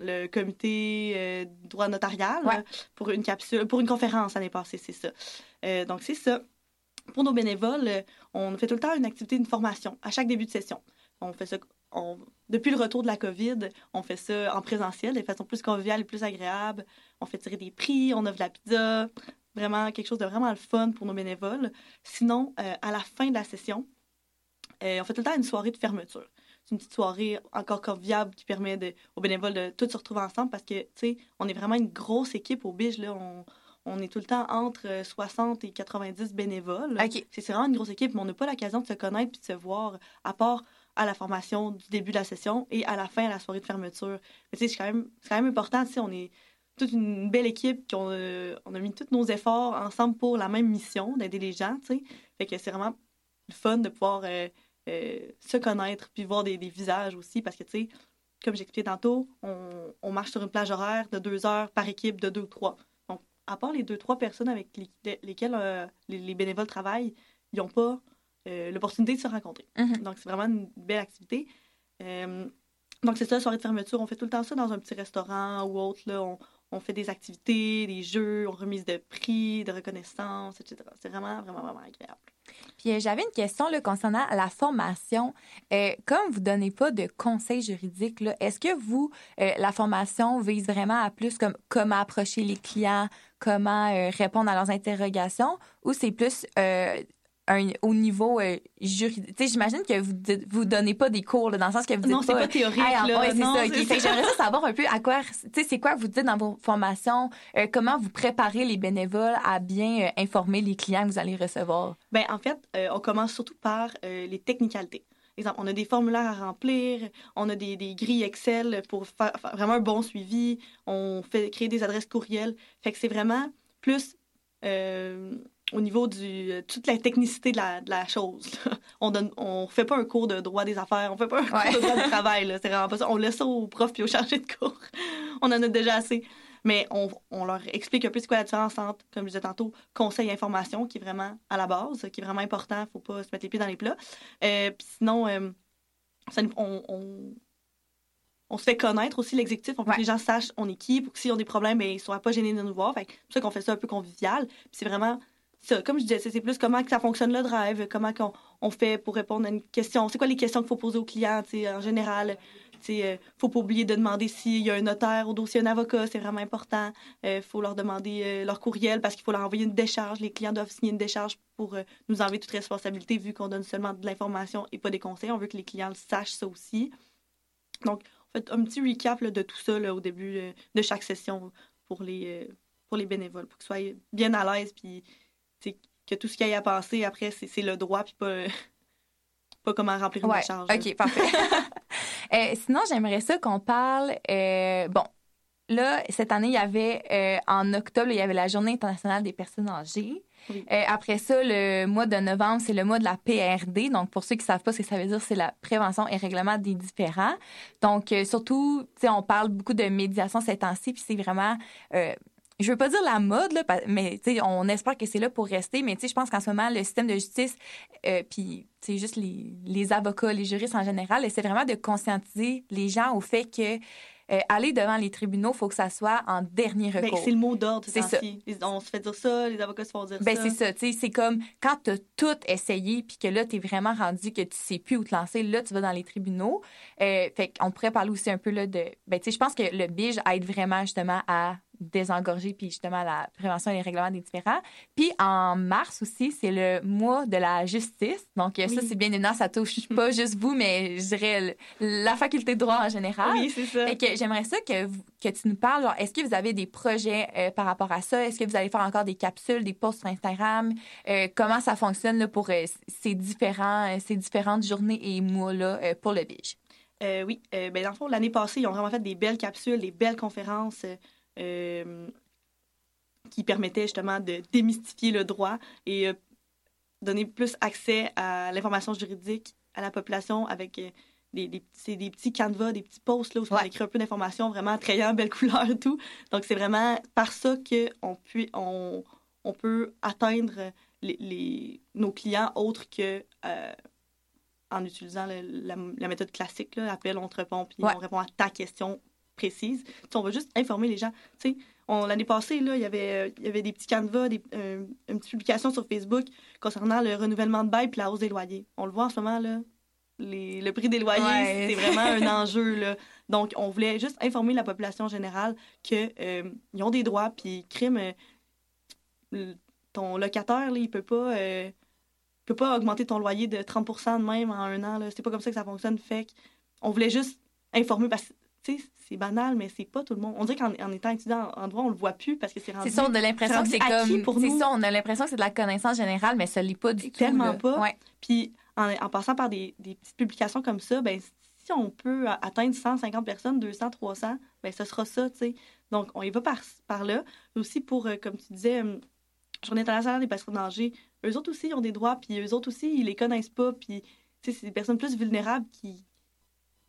le comité droit notarial pour une capsule, pour une conférence l'année passée, c'est ça. donc, c'est ça. Pour nos bénévoles, on fait tout le temps une activité, une formation à chaque début de session. On fait ça depuis le retour de la COVID, on fait ça en présentiel de façon plus conviviale et plus agréable. On fait tirer des prix, on offre de la pizza, vraiment quelque chose de vraiment le fun pour nos bénévoles. Sinon, euh, à la fin de la session, euh, on fait tout le temps une soirée de fermeture. C'est une petite soirée encore conviviale qui permet aux bénévoles de tous se retrouver ensemble parce que, tu sais, on est vraiment une grosse équipe au Bige. Là. On, est tout le temps entre 60 et 90 bénévoles. C'est vraiment une grosse équipe, mais on n'a pas l'occasion de se connaître puis de se voir, à part à la formation du début de la session et à la fin, à la soirée de fermeture. Mais tu sais, c'est quand, même, quand même important, tu sais, on est toute une belle équipe, qu'on on a mis tous nos efforts ensemble pour la même mission, d'aider les gens, tu sais. Fait que c'est vraiment le fun de pouvoir euh, euh, se connaître puis voir des, visages aussi, parce que, tu sais, comme j'expliquais tantôt, on, marche sur une plage horaire de deux heures par équipe de deux ou trois. Donc, à part les deux, trois personnes avec lesquelles euh, les, les, bénévoles travaillent, ils n'ont pas euh, l'opportunité de se rencontrer. Mhm. Donc, c'est vraiment une belle activité. Euh, donc, c'est ça, soirée de fermeture. On fait tout le temps ça dans un petit restaurant ou autre. Là. On, on fait des activités, des jeux, on remise de prix, de reconnaissance, etc. C'est vraiment, vraiment, vraiment agréable. Puis euh, j'avais une question là, concernant la formation. comme vous ne donnez pas de conseils juridiques, est-ce que vous, la formation vise vraiment à plus comme comment approcher les clients, comment répondre à leurs interrogations, ou c'est plus au niveau euh, juridique. J'imagine que vous vous donnez pas des cours dans le sens que vous dites non, c'est pas, théorique. là. c'est ça. J'aimerais savoir un peu à quoi, c'est quoi vous dites dans vos formations, euh, comment vous préparez les bénévoles à bien euh, informer les clients que vous allez recevoir? Ben en fait, on commence surtout par les technicalités. Exemple, on a des formulaires à remplir, on a des, des grilles Excel pour faire, vraiment un bon suivi, on fait créer des adresses courriels. Fait que c'est vraiment plus au niveau de euh, toute la technicité de la, de la chose. On donne, on fait pas un cours de droit des affaires, on fait pas un cours de droit du travail. C'est vraiment pas ça. On laisse ça aux profs et aux chargés de cours. on en a déjà assez. mais on, on, leur explique un peu ce qu'est la différence entre, comme je disais tantôt, conseil et information, qui est vraiment à la base, qui est vraiment important. Il ne faut pas se mettre les pieds dans les plats. Euh, puis sinon, euh, on, on, on, se fait connaître aussi l'exécutif. On veut que les gens sachent on est qui, pour que s'ils ont des problèmes, ben, ils ne soient pas gênés de nous voir. C'est pour ça qu'on fait ça un peu convivial. Puis c'est vraiment ça, comme je disais, c'est plus comment que ça fonctionne le drive, comment on, on fait pour répondre à une question. C'est quoi les questions qu'il faut poser aux clients, en général? Il euh, faut pas oublier de demander s'il y a un notaire au dossier, un avocat, c'est vraiment important. Il euh, faut leur demander euh, leur courriel parce qu'il faut leur envoyer une décharge. Les clients doivent signer une décharge pour nous enlever toute responsabilité vu qu'on donne seulement de l'information et pas des conseils. On veut que les clients sachent ça aussi. Donc, on fait un petit recap de tout ça au début de chaque session pour les, pour les bénévoles, pour qu'ils soient bien à l'aise puis que tout ce qu'il y a à passer après, c'est le droit, puis pas, pas comment remplir une charge. OK, parfait. Euh, sinon, j'aimerais ça qu'on parle. Euh, bon, là, cette année, il y avait, euh, en octobre, il y avait la Journée internationale des personnes âgées. après ça, le mois de novembre, c'est le mois de la PRD. Donc, pour ceux qui ne savent pas ce que ça veut dire, c'est la prévention et règlement des différends. Donc, surtout, on parle beaucoup de médiation ces temps-ci, puis c'est vraiment je veux pas dire la mode, là, mais on espère que c'est là pour rester. Mais je pense qu'en ce moment, le système de justice, euh, puis juste les, les, avocats, les juristes en général, c'est vraiment de conscientiser les gens au fait que euh, aller devant les tribunaux, il faut que ça soit en dernier ben, recours. c'est le mot d'ordre, c'est ça. On se fait dire ça, les avocats se font dire ben, ça. C'est ça, c'est comme quand tu as tout essayé puis que là, tu es vraiment rendu que tu sais plus où te lancer, là, tu vas dans les tribunaux. Euh, fait qu'on pourrait parler aussi un peu là, de... Ben, je pense que le BIJ aide vraiment justement à désengorger, puis justement la prévention et les règlements des différends. Puis en mars aussi, c'est le mois de la justice. Donc ça, c'est bien évident, ça touche pas juste vous, mais je dirais la faculté de droit en général. Oui, c'est ça. Que j'aimerais ça que, que tu nous parles. Est-ce que vous avez des projets euh, par rapport à ça? Est-ce que vous allez faire encore des capsules, des posts sur Instagram? Euh, comment ça fonctionne là, pour euh, ces, différents, ces différentes journées et mois-là pour le BIJ? oui, ben, dans le fond, l'année passée, ils ont vraiment fait des belles capsules, des belles conférences. Euh, qui permettait justement de démystifier le droit et euh, donner plus accès à l'information juridique à la population avec euh, des, des, des, petits canevas, des petits posts là, où on écrit un peu d'informations vraiment attrayant, belle couleur et tout. Donc, c'est vraiment par ça qu'on on, on peut atteindre les, nos clients autres que en utilisant la, méthode classique, là, appel, on te répond, puis on répond à ta question précise. on va juste informer les gens. L'année passée, là, il, y avait, il y avait des petits canevas, des, euh, une petite publication sur Facebook concernant le renouvellement de bail et la hausse des loyers. On le voit en ce moment, là, les, le prix des loyers, c'est vraiment un enjeu. Là. Donc, on voulait juste informer la population générale qu'ils euh, ont des droits, puis crime, euh, ton locataire, là, il peut pas... peut pas augmenter ton loyer de 30% de même en un an. C'est pas comme ça que ça fonctionne. Fait on voulait juste informer parce que c'est banal, mais c'est pas tout le monde. On dirait qu'en étant étudiant en droit, on le voit plus parce que c'est rendu. C'est ça, on a l'impression que c'est comme. C'est ça, on a l'impression que c'est de la connaissance générale, mais ça l'est pas du tout. Tellement pas. Puis en, passant par des, petites publications comme ça, ben si on peut atteindre 150 personnes, 200, 300, ben ce sera ça, tu sais. Donc on y va par, par là. Aussi pour, euh, comme tu disais, euh, Journée internationale des personnes âgées, eux autres aussi ont des droits, puis eux autres aussi, ils les connaissent pas, puis c'est des personnes plus vulnérables qui,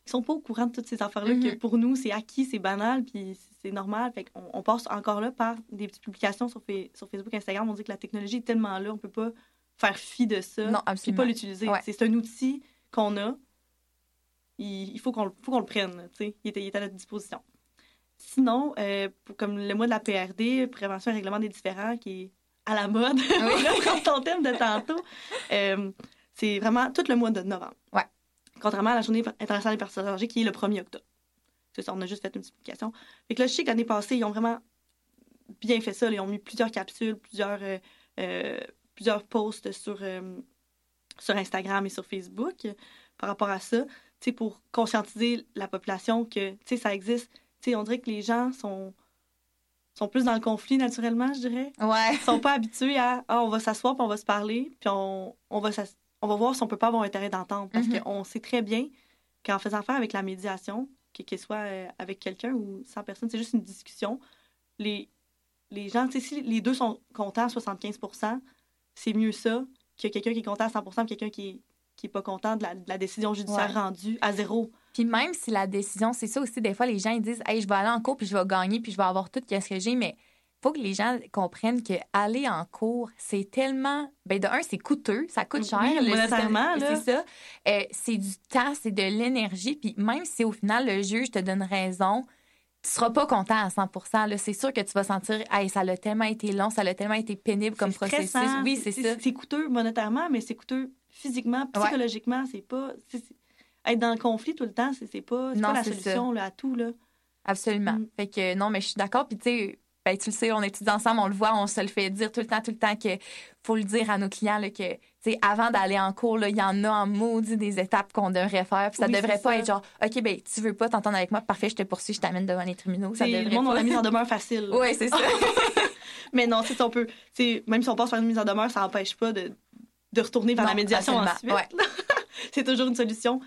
ils sont pas au courant de toutes ces affaires-là, que mm-hmm. pour nous, c'est acquis, c'est banal, puis c'est normal. Fait on, on, passe encore là par des petites publications sur, sur Facebook, Instagram. On dit que la technologie est tellement là, on peut pas faire fi de ça. Non, absolument. pas l'utiliser. C'est un outil qu'on a. Il, faut qu'on le prenne. Il est, il est à notre disposition. Sinon, euh, comme le mois de la PRD, prévention et règlement des différends, qui est à la mode, oui. ton thème de tantôt, euh, c'est vraiment tout le mois de novembre. Ouais contrairement à la journée internationale des personnes âgées qui est le 1er octobre. C'est ça, on a juste fait une petite publication. Fait que là, je sais que l'année passée, ils ont vraiment bien fait ça. Ils ont mis plusieurs capsules, plusieurs, euh, euh, plusieurs posts sur, euh, sur Instagram et sur Facebook par rapport à ça, pour conscientiser la population que ça existe. sais, on dirait que les gens sont, sont plus dans le conflit naturellement, je dirais. Ouais. Ils sont pas habitués à ah, on va s'asseoir puis on va se parler, puis on, on va on va voir si on peut pas avoir intérêt d'entendre. Parce mm-hmm. qu'on sait très bien qu'en faisant affaire avec la médiation, qu'elle soit euh, avec quelqu'un ou sans personne, c'est juste une discussion. Les, les gens, tu sais, si les deux sont contents à 75% c'est mieux ça que quelqu'un qui est content à 100% et quelqu'un qui est, qui est pas content de la, décision judiciaire rendue à zéro. Puis même si la décision, c'est ça aussi, des fois, les gens, ils disent, hey, je vais aller en cours, puis je vais gagner, puis je vais avoir tout ce que j'ai, mais faut que les gens comprennent que aller en cours, c'est tellement. Ben, de un, c'est coûteux, ça coûte cher. Oui, monétairement, là. C'est ça. Euh, c'est du temps, c'est de l'énergie. Puis même si au final, le juge te donne raison, tu seras pas content à 100% C'est sûr que tu vas sentir, hey, ça a tellement été long, ça a tellement été pénible comme processus. Oui, c'est ça. C'est coûteux monétairement, mais c'est coûteux physiquement, psychologiquement. C'est pas. être dans le conflit tout le temps, c'est pas, pas la solution là, à tout. Là. Absolument. Mm. Fait que non, mais je suis d'accord. Puis tu sais, ben, tu le sais, on étudie ensemble, on le voit, on se le fait dire tout le temps, tout le temps que faut le dire à nos clients là, que avant d'aller en cours, il y en a en maudit des étapes qu'on devrait faire. Puis ça devrait pas être genre, OK, ben, tu veux pas t'entendre avec moi, parfait, je te poursuis, je t'amène devant les tribunaux. Ça le monde, on a mis en demeure facile. oui, c'est ça. Mais non, c'est on peut, même si on passe par une mise en demeure, ça n'empêche pas de, de, retourner vers la médiation ensuite. c'est toujours une solution.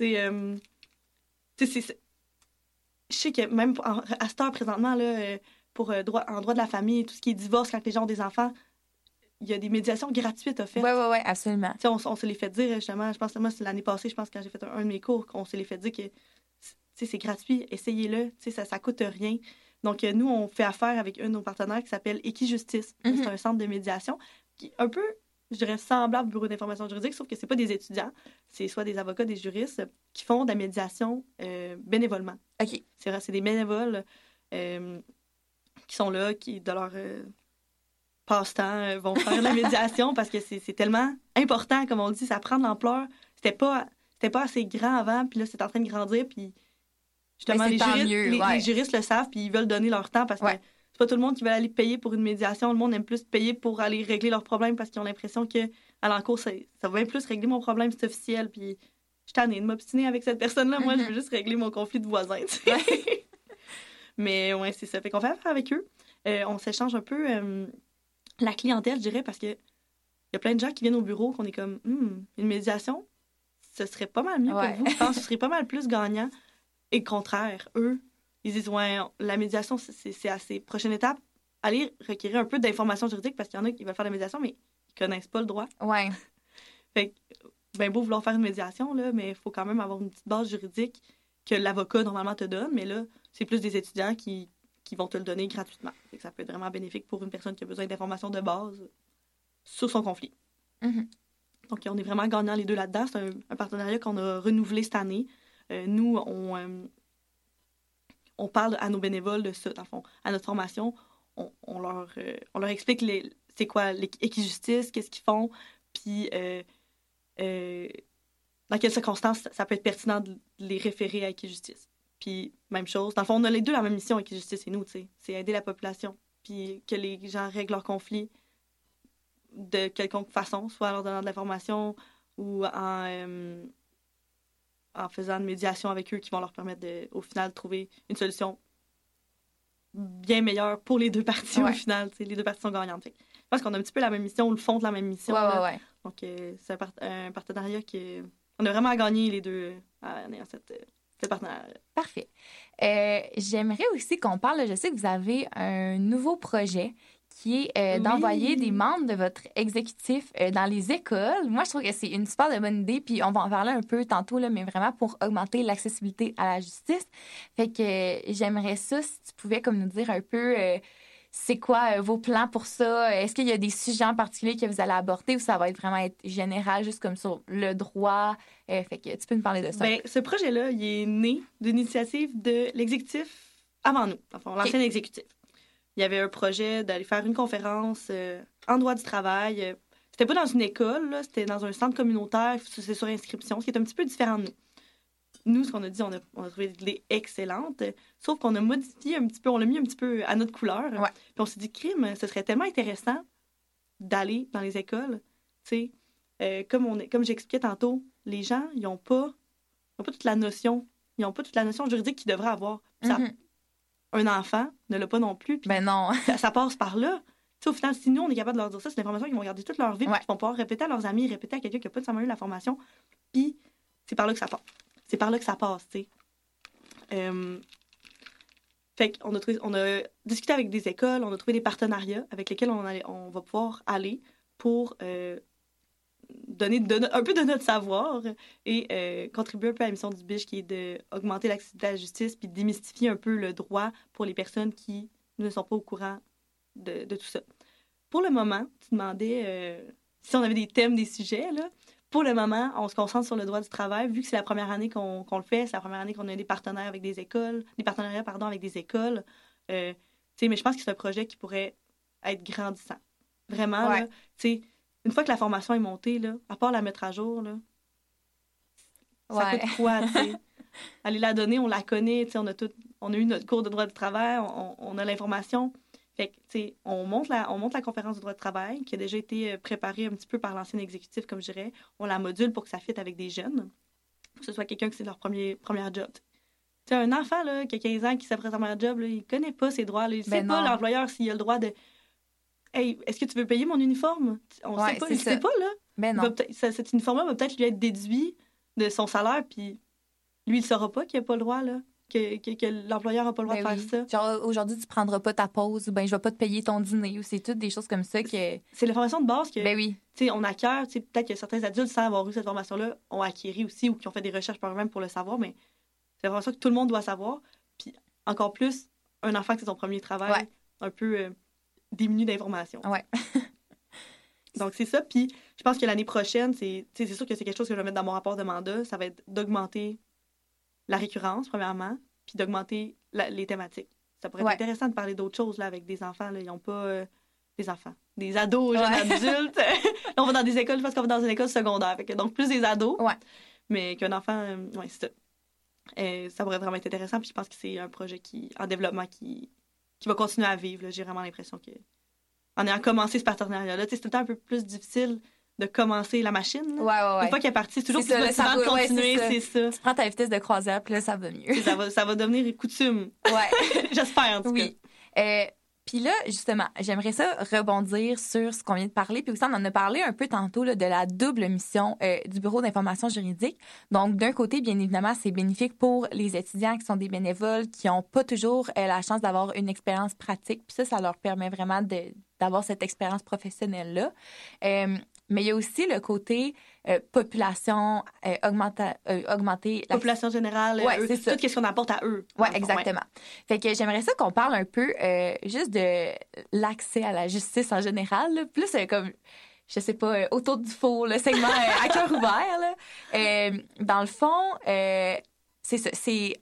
Euh, c'est, je sais que même à cette heure présentement, là, euh, pour euh, droit, en droit de la famille, tout ce qui est divorce quand les gens ont des enfants, il y a des médiations gratuites offertes. Oui, oui, oui, absolument. On, on, se les fait dire, justement, je pense que moi, c'est l'année passée, je pense, quand j'ai fait un, de mes cours, qu'on se les fait dire que c'est gratuit, essayez-le, ça ne coûte rien. Donc, euh, nous, on fait affaire avec un de nos partenaires qui s'appelle Equijustice. C'est mm-hmm. un centre de médiation qui est un peu, je dirais, semblable au bureau d'information juridique, sauf que ce pas des étudiants, c'est soit des avocats, des juristes qui font de la médiation euh, bénévolement. OK. C'est vrai, c'est des bénévoles qui sont là, qui, de leur euh, passe-temps, euh, vont faire la médiation parce que c'est tellement important, comme on dit, ça prend de l'ampleur. C'était pas, pas assez grand avant, puis là, c'est en train de grandir, puis justement, les juristes, juristes, le savent, puis ils veulent donner leur temps parce que c'est pas tout le monde qui va aller payer pour une médiation. Le monde aime plus payer pour aller régler leurs problèmes parce qu'ils ont l'impression que à l'encours, ça, ça va bien plus régler mon problème, c'est officiel, puis je suis de m'obstiner avec cette personne-là. Moi, je veux juste régler mon conflit de voisins. Mais ouais, c'est ça. Fait qu'on fait affaire avec eux. Euh, on s'échange un peu euh, la clientèle, je dirais, parce que il y a plein de gens qui viennent au bureau qu'on est comme hmm, une médiation, ce serait pas mal mieux pour vous. Je pense que ce serait pas mal plus gagnant. Et le contraire, eux, ils disent ouais, la médiation, c'est assez prochaine étape. Aller requérir un peu d'informations juridiques parce qu'il y en a qui veulent faire la médiation, mais ils connaissent pas le droit. Ouais. fait ben beau vouloir faire une médiation, là, mais il faut quand même avoir une petite base juridique que l'avocat normalement te donne. Mais là, c'est plus des étudiants qui, qui vont te le donner gratuitement. ça peut être vraiment bénéfique pour une personne qui a besoin d'informations de base sur son conflit. Mm-hmm. Donc, on est vraiment gagnant les deux là-dedans. C'est un, partenariat qu'on a renouvelé cette année. Euh, nous, on, euh, on parle à nos bénévoles de ça, dans le fond. À notre formation, on, leur, euh, on leur explique c'est quoi l'équijustice, qu'est-ce qu'ils font, puis dans quelles circonstances ça peut être pertinent de les référer à Equijustice. Puis, même chose. Dans le fond, on a les deux la même mission, Equijustice et nous, tu sais. C'est aider la population. Puis que les gens règlent leurs conflits de quelconque façon, soit en leur donnant de l'information ou en, euh, en faisant une médiation avec eux qui vont leur permettre, de, au final, de trouver une solution bien meilleure pour les deux parties, au final. Les deux parties sont gagnantes. Fait. Je pense qu'on a un petit peu la même mission, le fond de la même mission. Ouais, ouais, Donc, euh, c'est un, partenariat qui On a vraiment gagné les deux euh, en ayant cette Parfait. Euh, j'aimerais aussi qu'on parle, je sais que vous avez un nouveau projet qui est euh, d'envoyer des membres de votre exécutif euh, dans les écoles. Moi, je trouve que c'est une super bonne idée, puis on va en parler un peu tantôt, là, mais vraiment pour augmenter l'accessibilité à la justice. Fait que j'aimerais ça, si tu pouvais comme nous dire un peu c'est quoi vos plans pour ça? Est-ce qu'il y a des sujets en particulier que vous allez aborder ou ça va être vraiment être général, juste comme sur le droit, euh, fait que tu peux nous parler de ça. Bien, ce projet-là, il est né d'une initiative de l'exécutif avant nous, enfin, l'ancien exécutif. Il y avait un projet d'aller faire une conférence euh, en droit du travail. C'était pas dans une école, c'était dans un centre communautaire, c'est sur inscription, ce qui est un petit peu différent de nous. Nous, ce qu'on a dit, on a, on a trouvé l'idée excellente, sauf qu'on a modifié un petit peu, on l'a mis un petit peu à notre couleur. Ouais. Puis on s'est dit, crime, ce serait tellement intéressant d'aller dans les écoles, tu sais, euh, comme, on, comme j'expliquais tantôt, les gens, ils n'ont pas, pas toute la notion, ils n'ont pas toute la notion juridique qu'ils devraient avoir. Mm-hmm. un enfant ne l'a pas non plus. Ben non. ça, passe par là. au final, si nous, on est capable de leur dire ça, c'est l'information qu'ils vont garder toute leur vie, puis qu'ils vont pouvoir répéter à leurs amis, répéter à quelqu'un qui n'a pas nécessairement eu la formation. Puis, c'est par là que ça passe. C'est par là que ça passe, tu. Euh, fait qu'on a, on a discuté avec des écoles, on a trouvé des partenariats avec lesquels on, va pouvoir aller pour euh, donner un peu de notre savoir et contribuer un peu à la mission du BICH qui est d'augmenter l'accessibilité à la justice puis démystifier un peu le droit pour les personnes qui ne sont pas au courant de, de tout ça. Pour le moment, tu demandais si on avait des thèmes, des sujets. Là. Pour le moment, on se concentre sur le droit du travail. Vu que c'est la première année qu'on le fait, c'est la première année qu'on a des partenaires avec des écoles, des partenariats pardon, avec des écoles. Euh, mais je pense que c'est un projet qui pourrait être grandissant. Vraiment, là, une fois que la formation est montée, là, à part la mettre à jour, là, ça coûte quoi, Aller la donner, on la connaît, on a, tout, on a eu notre cours de droit du travail, on, on a l'information. Fait que, on monte, la, on monte la conférence du droit de travail qui a déjà été euh, préparée un petit peu par l'ancien exécutif, comme je dirais. On la module pour que ça fitte avec des jeunes, que ce soit quelqu'un qui c'est leur premier, premier job. Tu un enfant là, qui a 15 ans qui s'apprête à un job, là, il connaît pas ses droits. il ben sait pas l'employeur s'il a le droit de Hey, est-ce que tu veux payer mon uniforme? On sait pas, il sait pas, là. Ben non. cet uniforme-là va peut-être lui être déduit de son salaire, puis lui, il saura pas qu'il a pas le droit, là que, l'employeur n'a pas le droit ben de faire ça. Genre, aujourd'hui, tu prendras pas ta pause ou ben je vais pas te payer ton dîner ou c'est toutes des choses comme ça que. C'est l'information de base que. Ben oui. Tu sais, on acquiert, tu sais, peut-être que certains adultes, sans avoir eu cette formation-là, ont acquis aussi ou qui ont fait des recherches par eux-mêmes pour le savoir, mais c'est l'information que tout le monde doit savoir. Puis encore plus, un enfant qui c'est son premier travail, un peu euh, d'informations. Ouais. Donc, c'est ça. Puis, je pense que l'année prochaine, c'est sûr que c'est quelque chose que je vais mettre dans mon rapport de mandat. Ça va être d'augmenter la récurrence, premièrement, puis d'augmenter les thématiques. Ça pourrait être intéressant de parler d'autres choses là, avec des enfants. Là. Ils n'ont pas euh, des enfants, des ados, jeunes adultes. on va dans des écoles, je pense qu'on va dans une école secondaire. donc, plus des ados. Mais qu'un enfant, euh, ouais, c'est ça. Et ça pourrait vraiment être intéressant. Puis je pense que c'est un projet qui, en développement qui, qui va continuer à vivre. J'ai vraiment l'impression que en ayant commencé ce partenariat-là, c'était un peu plus difficile de commencer la machine. Ouais, ouais, Une fois qu'elle est partie, c'est toujours plus motivant de continuer, c'est ça. Tu prends ta vitesse de croisière, puis là, ça va mieux. ça, va, ça va devenir coutume. Ouais. J'espère, en tout oui. cas. Euh, puis là, justement, j'aimerais ça rebondir sur ce qu'on vient de parler. Puis aussi, on en a parlé un peu tantôt là, de la double mission euh, du Bureau d'information juridique. Donc, d'un côté, bien évidemment, c'est bénéfique pour les étudiants qui sont des bénévoles, qui n'ont pas toujours euh, la chance d'avoir une expérience pratique. Puis ça, ça leur permet vraiment d'avoir cette expérience professionnelle-là. Euh, mais il y a aussi le côté euh, population euh, euh, augmenter la population générale ouais, c'est ça. tout ce qu'on apporte à eux ouais exactement fait que j'aimerais ça qu'on parle un peu juste de l'accès à la justice en général plus comme je sais pas autour du faux le segment à cœur ouvert là. dans le fond c'est c'est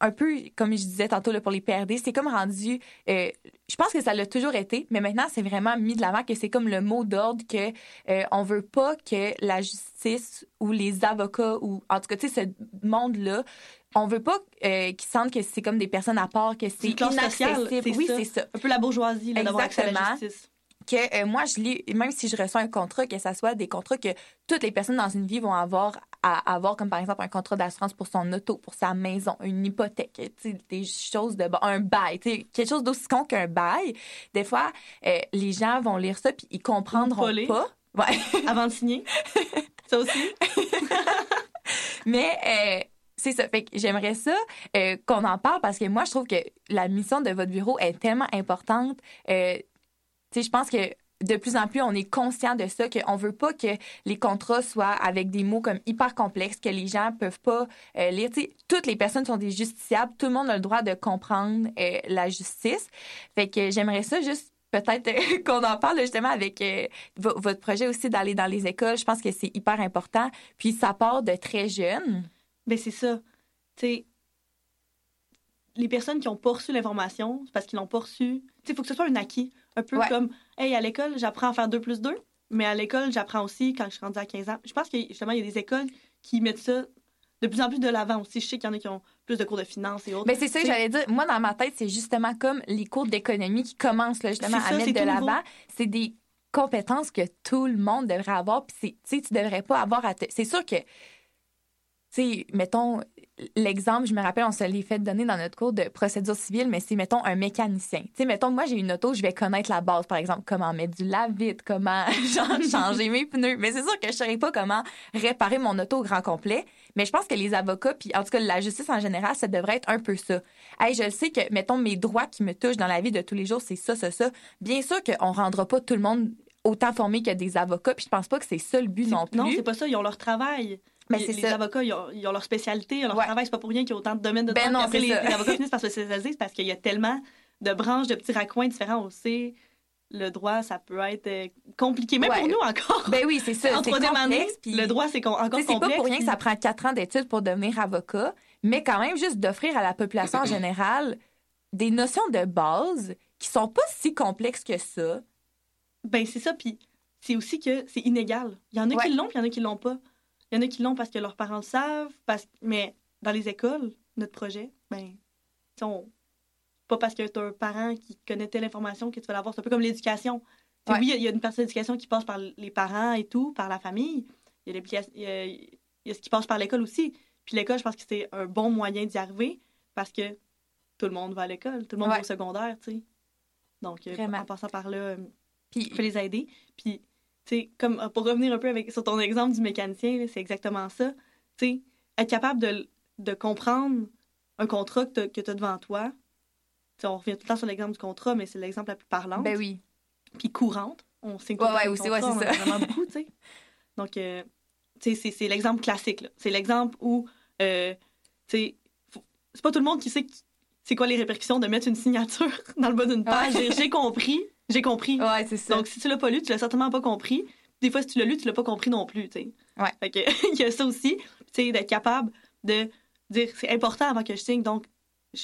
un peu, comme je disais tantôt là, pour les PRD, c'est comme rendu. Euh, je pense que ça l'a toujours été, mais maintenant, c'est vraiment mis de l'avant que c'est comme le mot d'ordre que euh, on veut pas que la justice ou les avocats ou en tout cas, tu sais, ce monde-là, on veut pas euh, qu'ils sentent que c'est comme des personnes à part, que c'est inaccessible. oui, c'est ça. Un peu la bourgeoisie, d'avoir accès à la justice que euh, moi, je lis, même si je reçois un contrat, que ce soit des contrats que toutes les personnes dans une vie vont avoir à avoir, comme par exemple un contrat d'assurance pour son auto, pour sa maison, une hypothèque, des choses de un bail, quelque chose d'aussi con qu'un bail. Des fois, euh, les gens vont lire ça puis ils comprendront pas. Ouais. Avant de signer. ça aussi? Mais euh, c'est ça. Fait que j'aimerais ça qu'on en parle parce que moi, je trouve que la mission de votre bureau est tellement importante je pense que de plus en plus, on est conscient de ça, qu'on veut pas que les contrats soient avec des mots comme hyper complexes, que les gens peuvent pas euh, lire. toutes les personnes sont des justiciables. Tout le monde a le droit de comprendre euh, la justice. Fait que j'aimerais ça juste peut-être qu'on en parle justement avec euh, votre projet aussi d'aller dans les écoles. Je pense que c'est hyper important. Puis ça part de très jeune. Bien, c'est ça. Les personnes qui ont pas reçu l'information, c'est parce qu'ils l'ont pas reçu. Il faut que ce soit un acquis. Un peu comme, hey, à l'école, j'apprends à faire 2 plus 2, mais à l'école, j'apprends aussi quand je suis rendue à 15 ans. Je pense que justement, il y a des écoles qui mettent ça de plus en plus de l'avant aussi. Je sais qu'il y en a qui ont plus de cours de finance et autres. Mais c'est ça que j'allais dire. Moi, dans ma tête, c'est justement comme les cours d'économie qui commencent là, justement à mettre de l'avant. C'est des compétences que tout le monde devrait avoir. Puis, tu devrais pas avoir à C'est sûr que, tu sais, mettons, l'exemple, je me rappelle, on se l'est fait donner dans notre cours de procédure civile, mais c'est, mettons, un mécanicien. Tu sais, mettons, moi, j'ai une auto, je vais connaître la base, par exemple, comment mettre du lave-vide, comment changer mes pneus. Mais c'est sûr que je ne saurais pas comment réparer mon auto au grand complet. Mais je pense que les avocats, puis en tout cas, la justice en général, ça devrait être un peu ça. Hey, je sais que, mettons, mes droits qui me touchent dans la vie de tous les jours, c'est ça, ça, ça. Bien sûr qu'on ne rendra pas tout le monde autant formés que des avocats. Puis je pense pas que c'est ça le but non plus. Non, c'est pas ça. Ils ont leur travail. Mais les, les avocats, ils ont, leur spécialité, ils ont leur travail. C'est pas pour rien qu'il y a autant de domaines de ben droit. Non, après, les, avocats finissent par se spécialiser, parce qu'il y a tellement de branches, de petits raccoins différents. aussi le droit, ça peut être euh, compliqué, même pour nous encore. Ben oui, c'est ça. En troisième année, le droit, c'est encore complexe. C'est pas pour rien que ça prend quatre ans d'études pour devenir avocat, mais quand même juste d'offrir à la population en général des notions de base qui sont pas si complexes que ça. Ben c'est ça, puis c'est aussi que c'est inégal. Il y en a qui l'ont, puis il y en a qui l'ont pas. Il y en a qui l'ont parce que leurs parents le savent, parce... mais dans les écoles, notre projet, ben, on, pas parce que tu as un parent qui connaît telle information que tu vas l'avoir. C'est un peu comme l'éducation. Oui, il y, a une partie de l'éducation qui passe par les parents et tout, par la famille. Il y a, y a, ce qui passe par l'école aussi. Puis l'école, je pense que c'est un bon moyen d'y arriver parce que tout le monde va à l'école, tout le monde va au secondaire, tu sais. Donc, euh, en passant par là, euh, Puis... peut les aider. Puis, comme pour revenir un peu avec, sur ton exemple du mécanicien, c'est exactement ça. Être capable de, de comprendre un contrat que tu as devant toi, on revient tout le temps sur l'exemple du contrat, mais c'est l'exemple la plus parlante. Ben oui. Puis courante. On sait que ouais, ouais, c'est ça. vraiment beaucoup. Donc, euh, c'est l'exemple classique, là. C'est l'exemple où, euh, c'est pas tout le monde qui sait c'est quoi les répercussions de mettre une signature dans le bas d'une page. J'ai compris. J'ai compris. Ouais, c'est ça. Donc, si tu l'as pas lu, tu l'as certainement pas compris. Des fois, si tu l'as lu, tu l'as pas compris non plus, tu sais. Ouais. Fait que, il y a ça aussi. Tu sais, d'être capable de dire c'est important avant que je signe. Donc,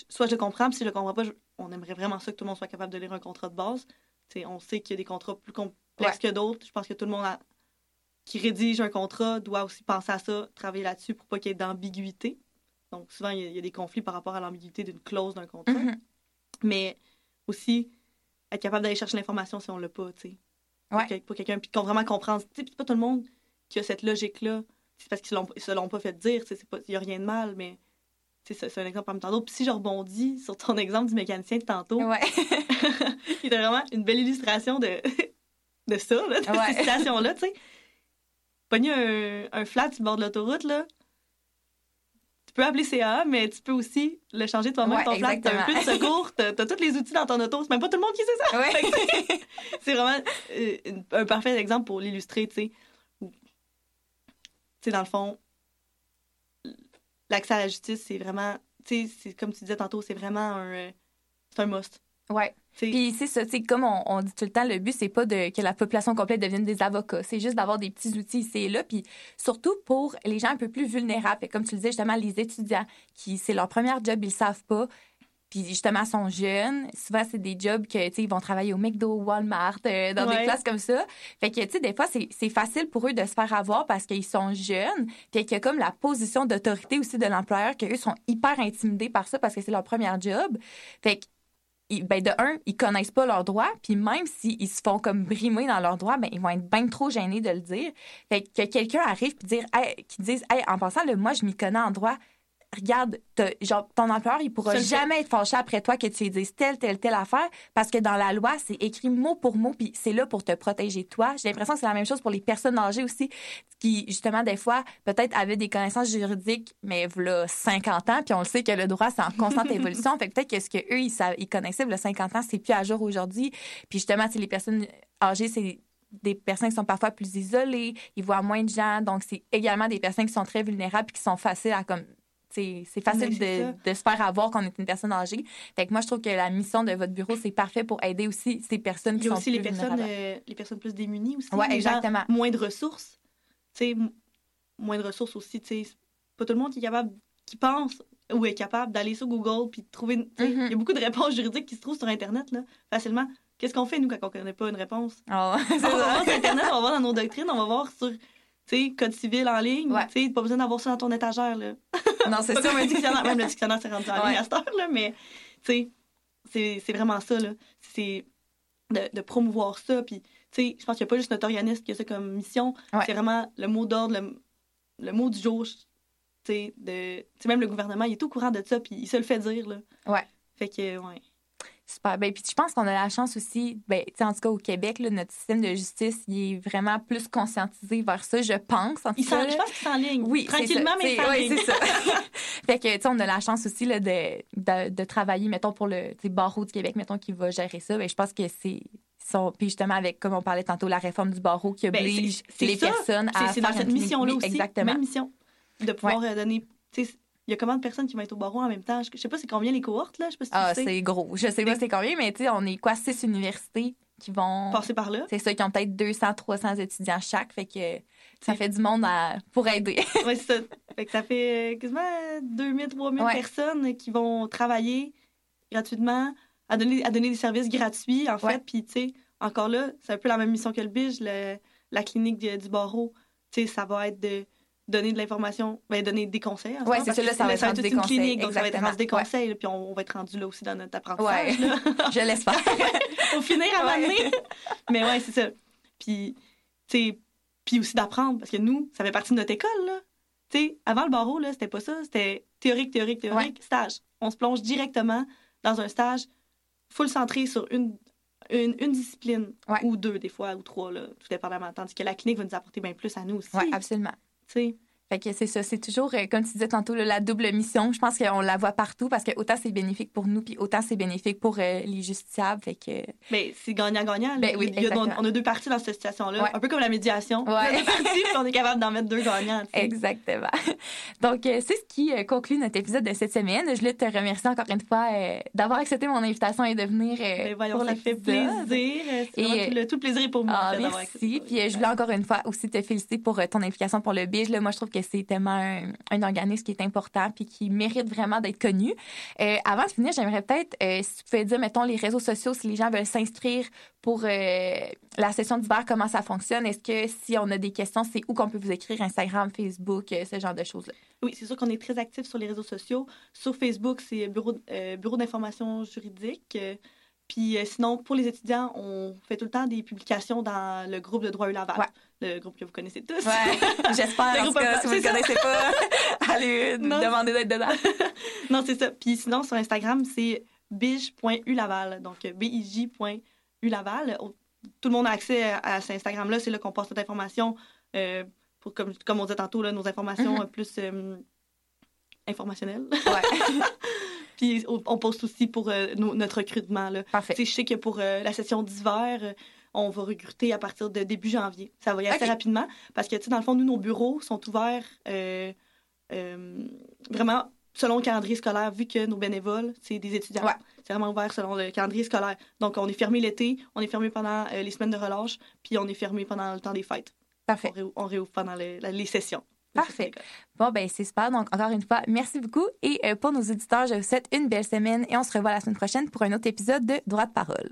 soit je comprends, puis si je comprends pas, on aimerait vraiment ça que tout le monde soit capable de lire un contrat de base. on sait qu'il y a des contrats plus complexes que d'autres. Je pense que tout le monde qui rédige un contrat doit aussi penser à ça, travailler là-dessus pour pas qu'il y ait d'ambiguïté. Donc, souvent, il y, a, des conflits par rapport à l'ambiguïté d'une clause d'un contrat. Mm-hmm. Mais aussi, être capable d'aller chercher l'information si on l'a pas, tu sais. Pour, quelqu'un, puis qu'on vraiment comprendre. Tu sais, c'est pas tout le monde qui a cette logique-là. C'est parce qu'ils se l'ont pas fait dire, il n'y a rien de mal, mais c'est un exemple parmi tant d'autres. Puis si je rebondis sur ton exemple du mécanicien de tantôt, ouais. il était vraiment une belle illustration de, de ça, de cette situation-là, tu sais. Pogner un, un flat sur le bord de l'autoroute, là, tu peux appeler CA, mais tu peux aussi le changer toi-même, ton flat. T'as un peu de secours, t'as as tous les outils dans ton auto. C'est même pas tout le monde qui sait ça. c'est vraiment euh, un parfait exemple pour l'illustrer, tu sais. Tu sais, dans le fond, l'accès à la justice, c'est vraiment, tu sais, comme tu disais tantôt, c'est vraiment un, euh, c'est un must. Ouais. Puis c'est ça, comme on, dit tout le temps, le but, c'est pas de, que la population complète devienne des avocats. C'est juste d'avoir des petits outils ici et là. Puis surtout pour les gens un peu plus vulnérables. comme tu le disais, justement, les étudiants qui, c'est leur première job, ils savent pas puis justement sont jeunes. Souvent, c'est des jobs que, tu ils vont travailler au McDo, Walmart, euh, dans des places comme ça. Fait que, tu sais, des fois, c'est facile pour eux de se faire avoir parce qu'ils sont jeunes. Puis qu'il y a comme la position d'autorité aussi de l'employeur, qu'eux sont hyper intimidés par ça parce que c'est leur premier job. Fait que ben de un, ils connaissent pas leurs droits, puis même s'ils se font comme brimer dans leurs droits, ben ils vont être bien trop gênés de le dire. Fait que quelqu'un arrive puis dire, qui dise, en passant, le moi je m'y connais en droit, regarde, genre, ton employeur, il pourra jamais être fâché après toi que tu lui dises telle, telle, telle affaire, parce que dans la loi, c'est écrit mot pour mot, puis c'est là pour te protéger toi. J'ai l'impression que c'est la même chose pour les personnes âgées aussi, qui, justement, des fois, peut-être avaient des connaissances juridiques, mais voilà 50 ans, puis on le sait que le droit, c'est en constante évolution. Fait que peut-être que ce qu'eux, ils, ils connaissaient, le 50 ans, c'est plus à jour aujourd'hui. Puis justement, les personnes âgées, c'est des personnes qui sont parfois plus isolées, ils voient moins de gens, donc c'est également des personnes qui sont très vulnérables puis qui sont faciles à comme c'est facile de, se faire avoir quand on est une personne âgée. Fait que moi, je trouve que la mission de votre bureau, c'est parfait pour aider aussi ces personnes qui sont aussi plus les personnes, euh, les personnes plus démunies aussi. Ouais, exactement. moins de ressources. sais moins de ressources aussi. sais pas tout le monde qui est capable, qui pense ou est capable d'aller sur Google puis de trouver. Mm-hmm. Il y a beaucoup de réponses juridiques qui se trouvent sur Internet là, facilement. Qu'est-ce qu'on fait, nous, quand on ne connaît pas une réponse? Oh, on va voir sur Internet, on va voir dans nos doctrines, on va voir sur sais, code civil en ligne. Tu sais, pas besoin d'avoir ça dans ton étagère, là. Non, c'est ça. Même, dictionnaire, même le dictionnaire, c'est rendu en ligne à cette heure, là, mais, tu sais, c'est vraiment ça, là. C'est de, de, promouvoir ça, puis, tu sais, je pense qu'il n'y a pas juste notre organisme qui a ça comme mission. C'est vraiment le mot d'ordre, le, le, mot du jour, tu sais, de... même le gouvernement, il est au courant de ça, puis il se le fait dire, là. Ouais. Fait que, ouais. Super. Ben, puis je pense qu'on a la chance aussi, ben, en tout cas au Québec, là, notre système de justice, il est vraiment plus conscientisé vers ça, je pense. En il cas, je pense qu'il s'enligne. Oui, tranquillement, mais Oui, c'est ça. fait que, tu sais, on a la chance aussi là, de, de, de, travailler, mettons, pour le barreau du Québec, mettons, qui va gérer ça. Ben, je pense que c'est sont, puis justement, avec, comme on parlait tantôt, la réforme du barreau qui Ben, oblige c'est- c'est les ça. personnes à. C'est dans cette mission-là aussi. Exactement. Même mission. De pouvoir euh, donner. Il y a combien de personnes qui vont être au barreau en même temps? Je je sais pas c'est combien les cohortes, là. Je sais pas si tu Ah, c'est gros. Je sais pas c'est combien, mais tu sais, on est quoi, six universités qui vont. Passer par là? C'est ça, qui ont peut-être 200, 300 étudiants chaque. Fait que ça fait du monde à- pour aider. Ouais, c'est ça. Fait que ça fait euh, quasiment 2000, 3000 Ouais. personnes qui vont travailler gratuitement, à donner, à donner des services gratuits, en fait. Ouais. Puis, tu sais, encore là, c'est un peu la même mission que le BIJ, le- la clinique du, du barreau. Tu sais, ça va être de donner de l'information, ben, donner des conseils. Ouais, fait, c'est ça, là, ça va être des une conseils, clinique, donc ça va être des Ouais. conseils, puis on, on va être rendu là aussi dans notre apprentissage. là. Je l'espère. Faut finir à Ouais. Mais ouais, c'est ça. Puis, tu sais, puis aussi d'apprendre, parce que nous, ça fait partie de notre école, là. Tu sais, avant le barreau, là, c'était pas ça. C'était théorique, théorique, théorique, stage. On se plonge directement dans un stage full centré sur une, une, une discipline, Ouais. ou deux, des fois, ou trois, là, tout dépendamment. Tandis que la clinique va nous apporter bien plus à nous aussi. Oui, absolument. Tu sais. Fait que c'est ça, c'est toujours, euh, comme tu disais tantôt, là, la double mission. Je pense qu'on la voit partout parce que autant c'est bénéfique pour nous, puis autant c'est bénéfique pour euh, les justiciables. Fait que. Mais c'est gagnant-gagnant. Ben oui, on, a deux parties dans cette situation-là. Ouais. Un peu comme la médiation. Ouais. On parties, puis on est capable d'en mettre deux gagnants. Exactement. Donc, euh, c'est ce qui conclut notre épisode de cette semaine. Je voulais te remercier encore une fois euh, d'avoir accepté mon invitation et de venir euh, Ben voyons, pour ça fait plaisir. Et, tout, le, tout le plaisir est pour moi. Ah, merci. Puis je voulais encore une fois aussi te féliciter pour ton implication pour le BIJ. Là, moi, je trouve que c'est tellement un, un organisme qui est important puis qui mérite vraiment d'être connu. Euh, avant de finir, j'aimerais peut-être, euh, si tu pouvais dire, mettons, les réseaux sociaux, si les gens veulent s'inscrire pour euh, la session d'hiver, comment ça fonctionne? Est-ce que si on a des questions, c'est où qu'on peut vous écrire? Instagram, Facebook, ce genre de choses-là? Oui, c'est sûr qu'on est très actifs sur les réseaux sociaux. Sur Facebook, c'est Bureau, bureau d'information juridique. Puis euh, sinon, pour les étudiants, on fait tout le temps des publications dans le groupe de droit U Laval. Ouais. Le groupe que vous connaissez tous. Ouais, j'espère. En tout cas, si vous ne connaissez pas, allez Non. demander d'être dedans. non, c'est ça. Puis sinon, sur Instagram, c'est bige.ulaval. Donc, bij.ulaval. Tout le monde a accès à, cet Instagram-là. C'est là qu'on passe toute l'information. euh, pour, comme, comme on disait tantôt, là, nos informations Mhm. euh, plus euh, informationnelles. Ouais, Puis on, poste aussi pour euh, nos- notre recrutement. Là. parfait. Je sais que pour euh, la session d'hiver, euh, on va recruter à partir de début janvier. Ça va y aller assez rapidement parce que, tu sais, dans le fond, nous, nos bureaux sont ouverts euh, euh, vraiment selon le calendrier scolaire, vu que nos bénévoles, c'est des étudiants. Ouais. C'est vraiment ouvert selon le calendrier scolaire. Donc, on est fermé l'été, on est fermé pendant euh, les semaines de relâche, puis on est fermé pendant le temps des fêtes. Parfait. On, réouvre, on réouvre pendant les, sessions. Parfait. Bon, ben c'est super. Donc, encore une fois, merci beaucoup. Et euh, pour nos auditeurs, je vous souhaite une belle semaine et on se revoit la semaine prochaine pour un autre épisode de Droit de parole.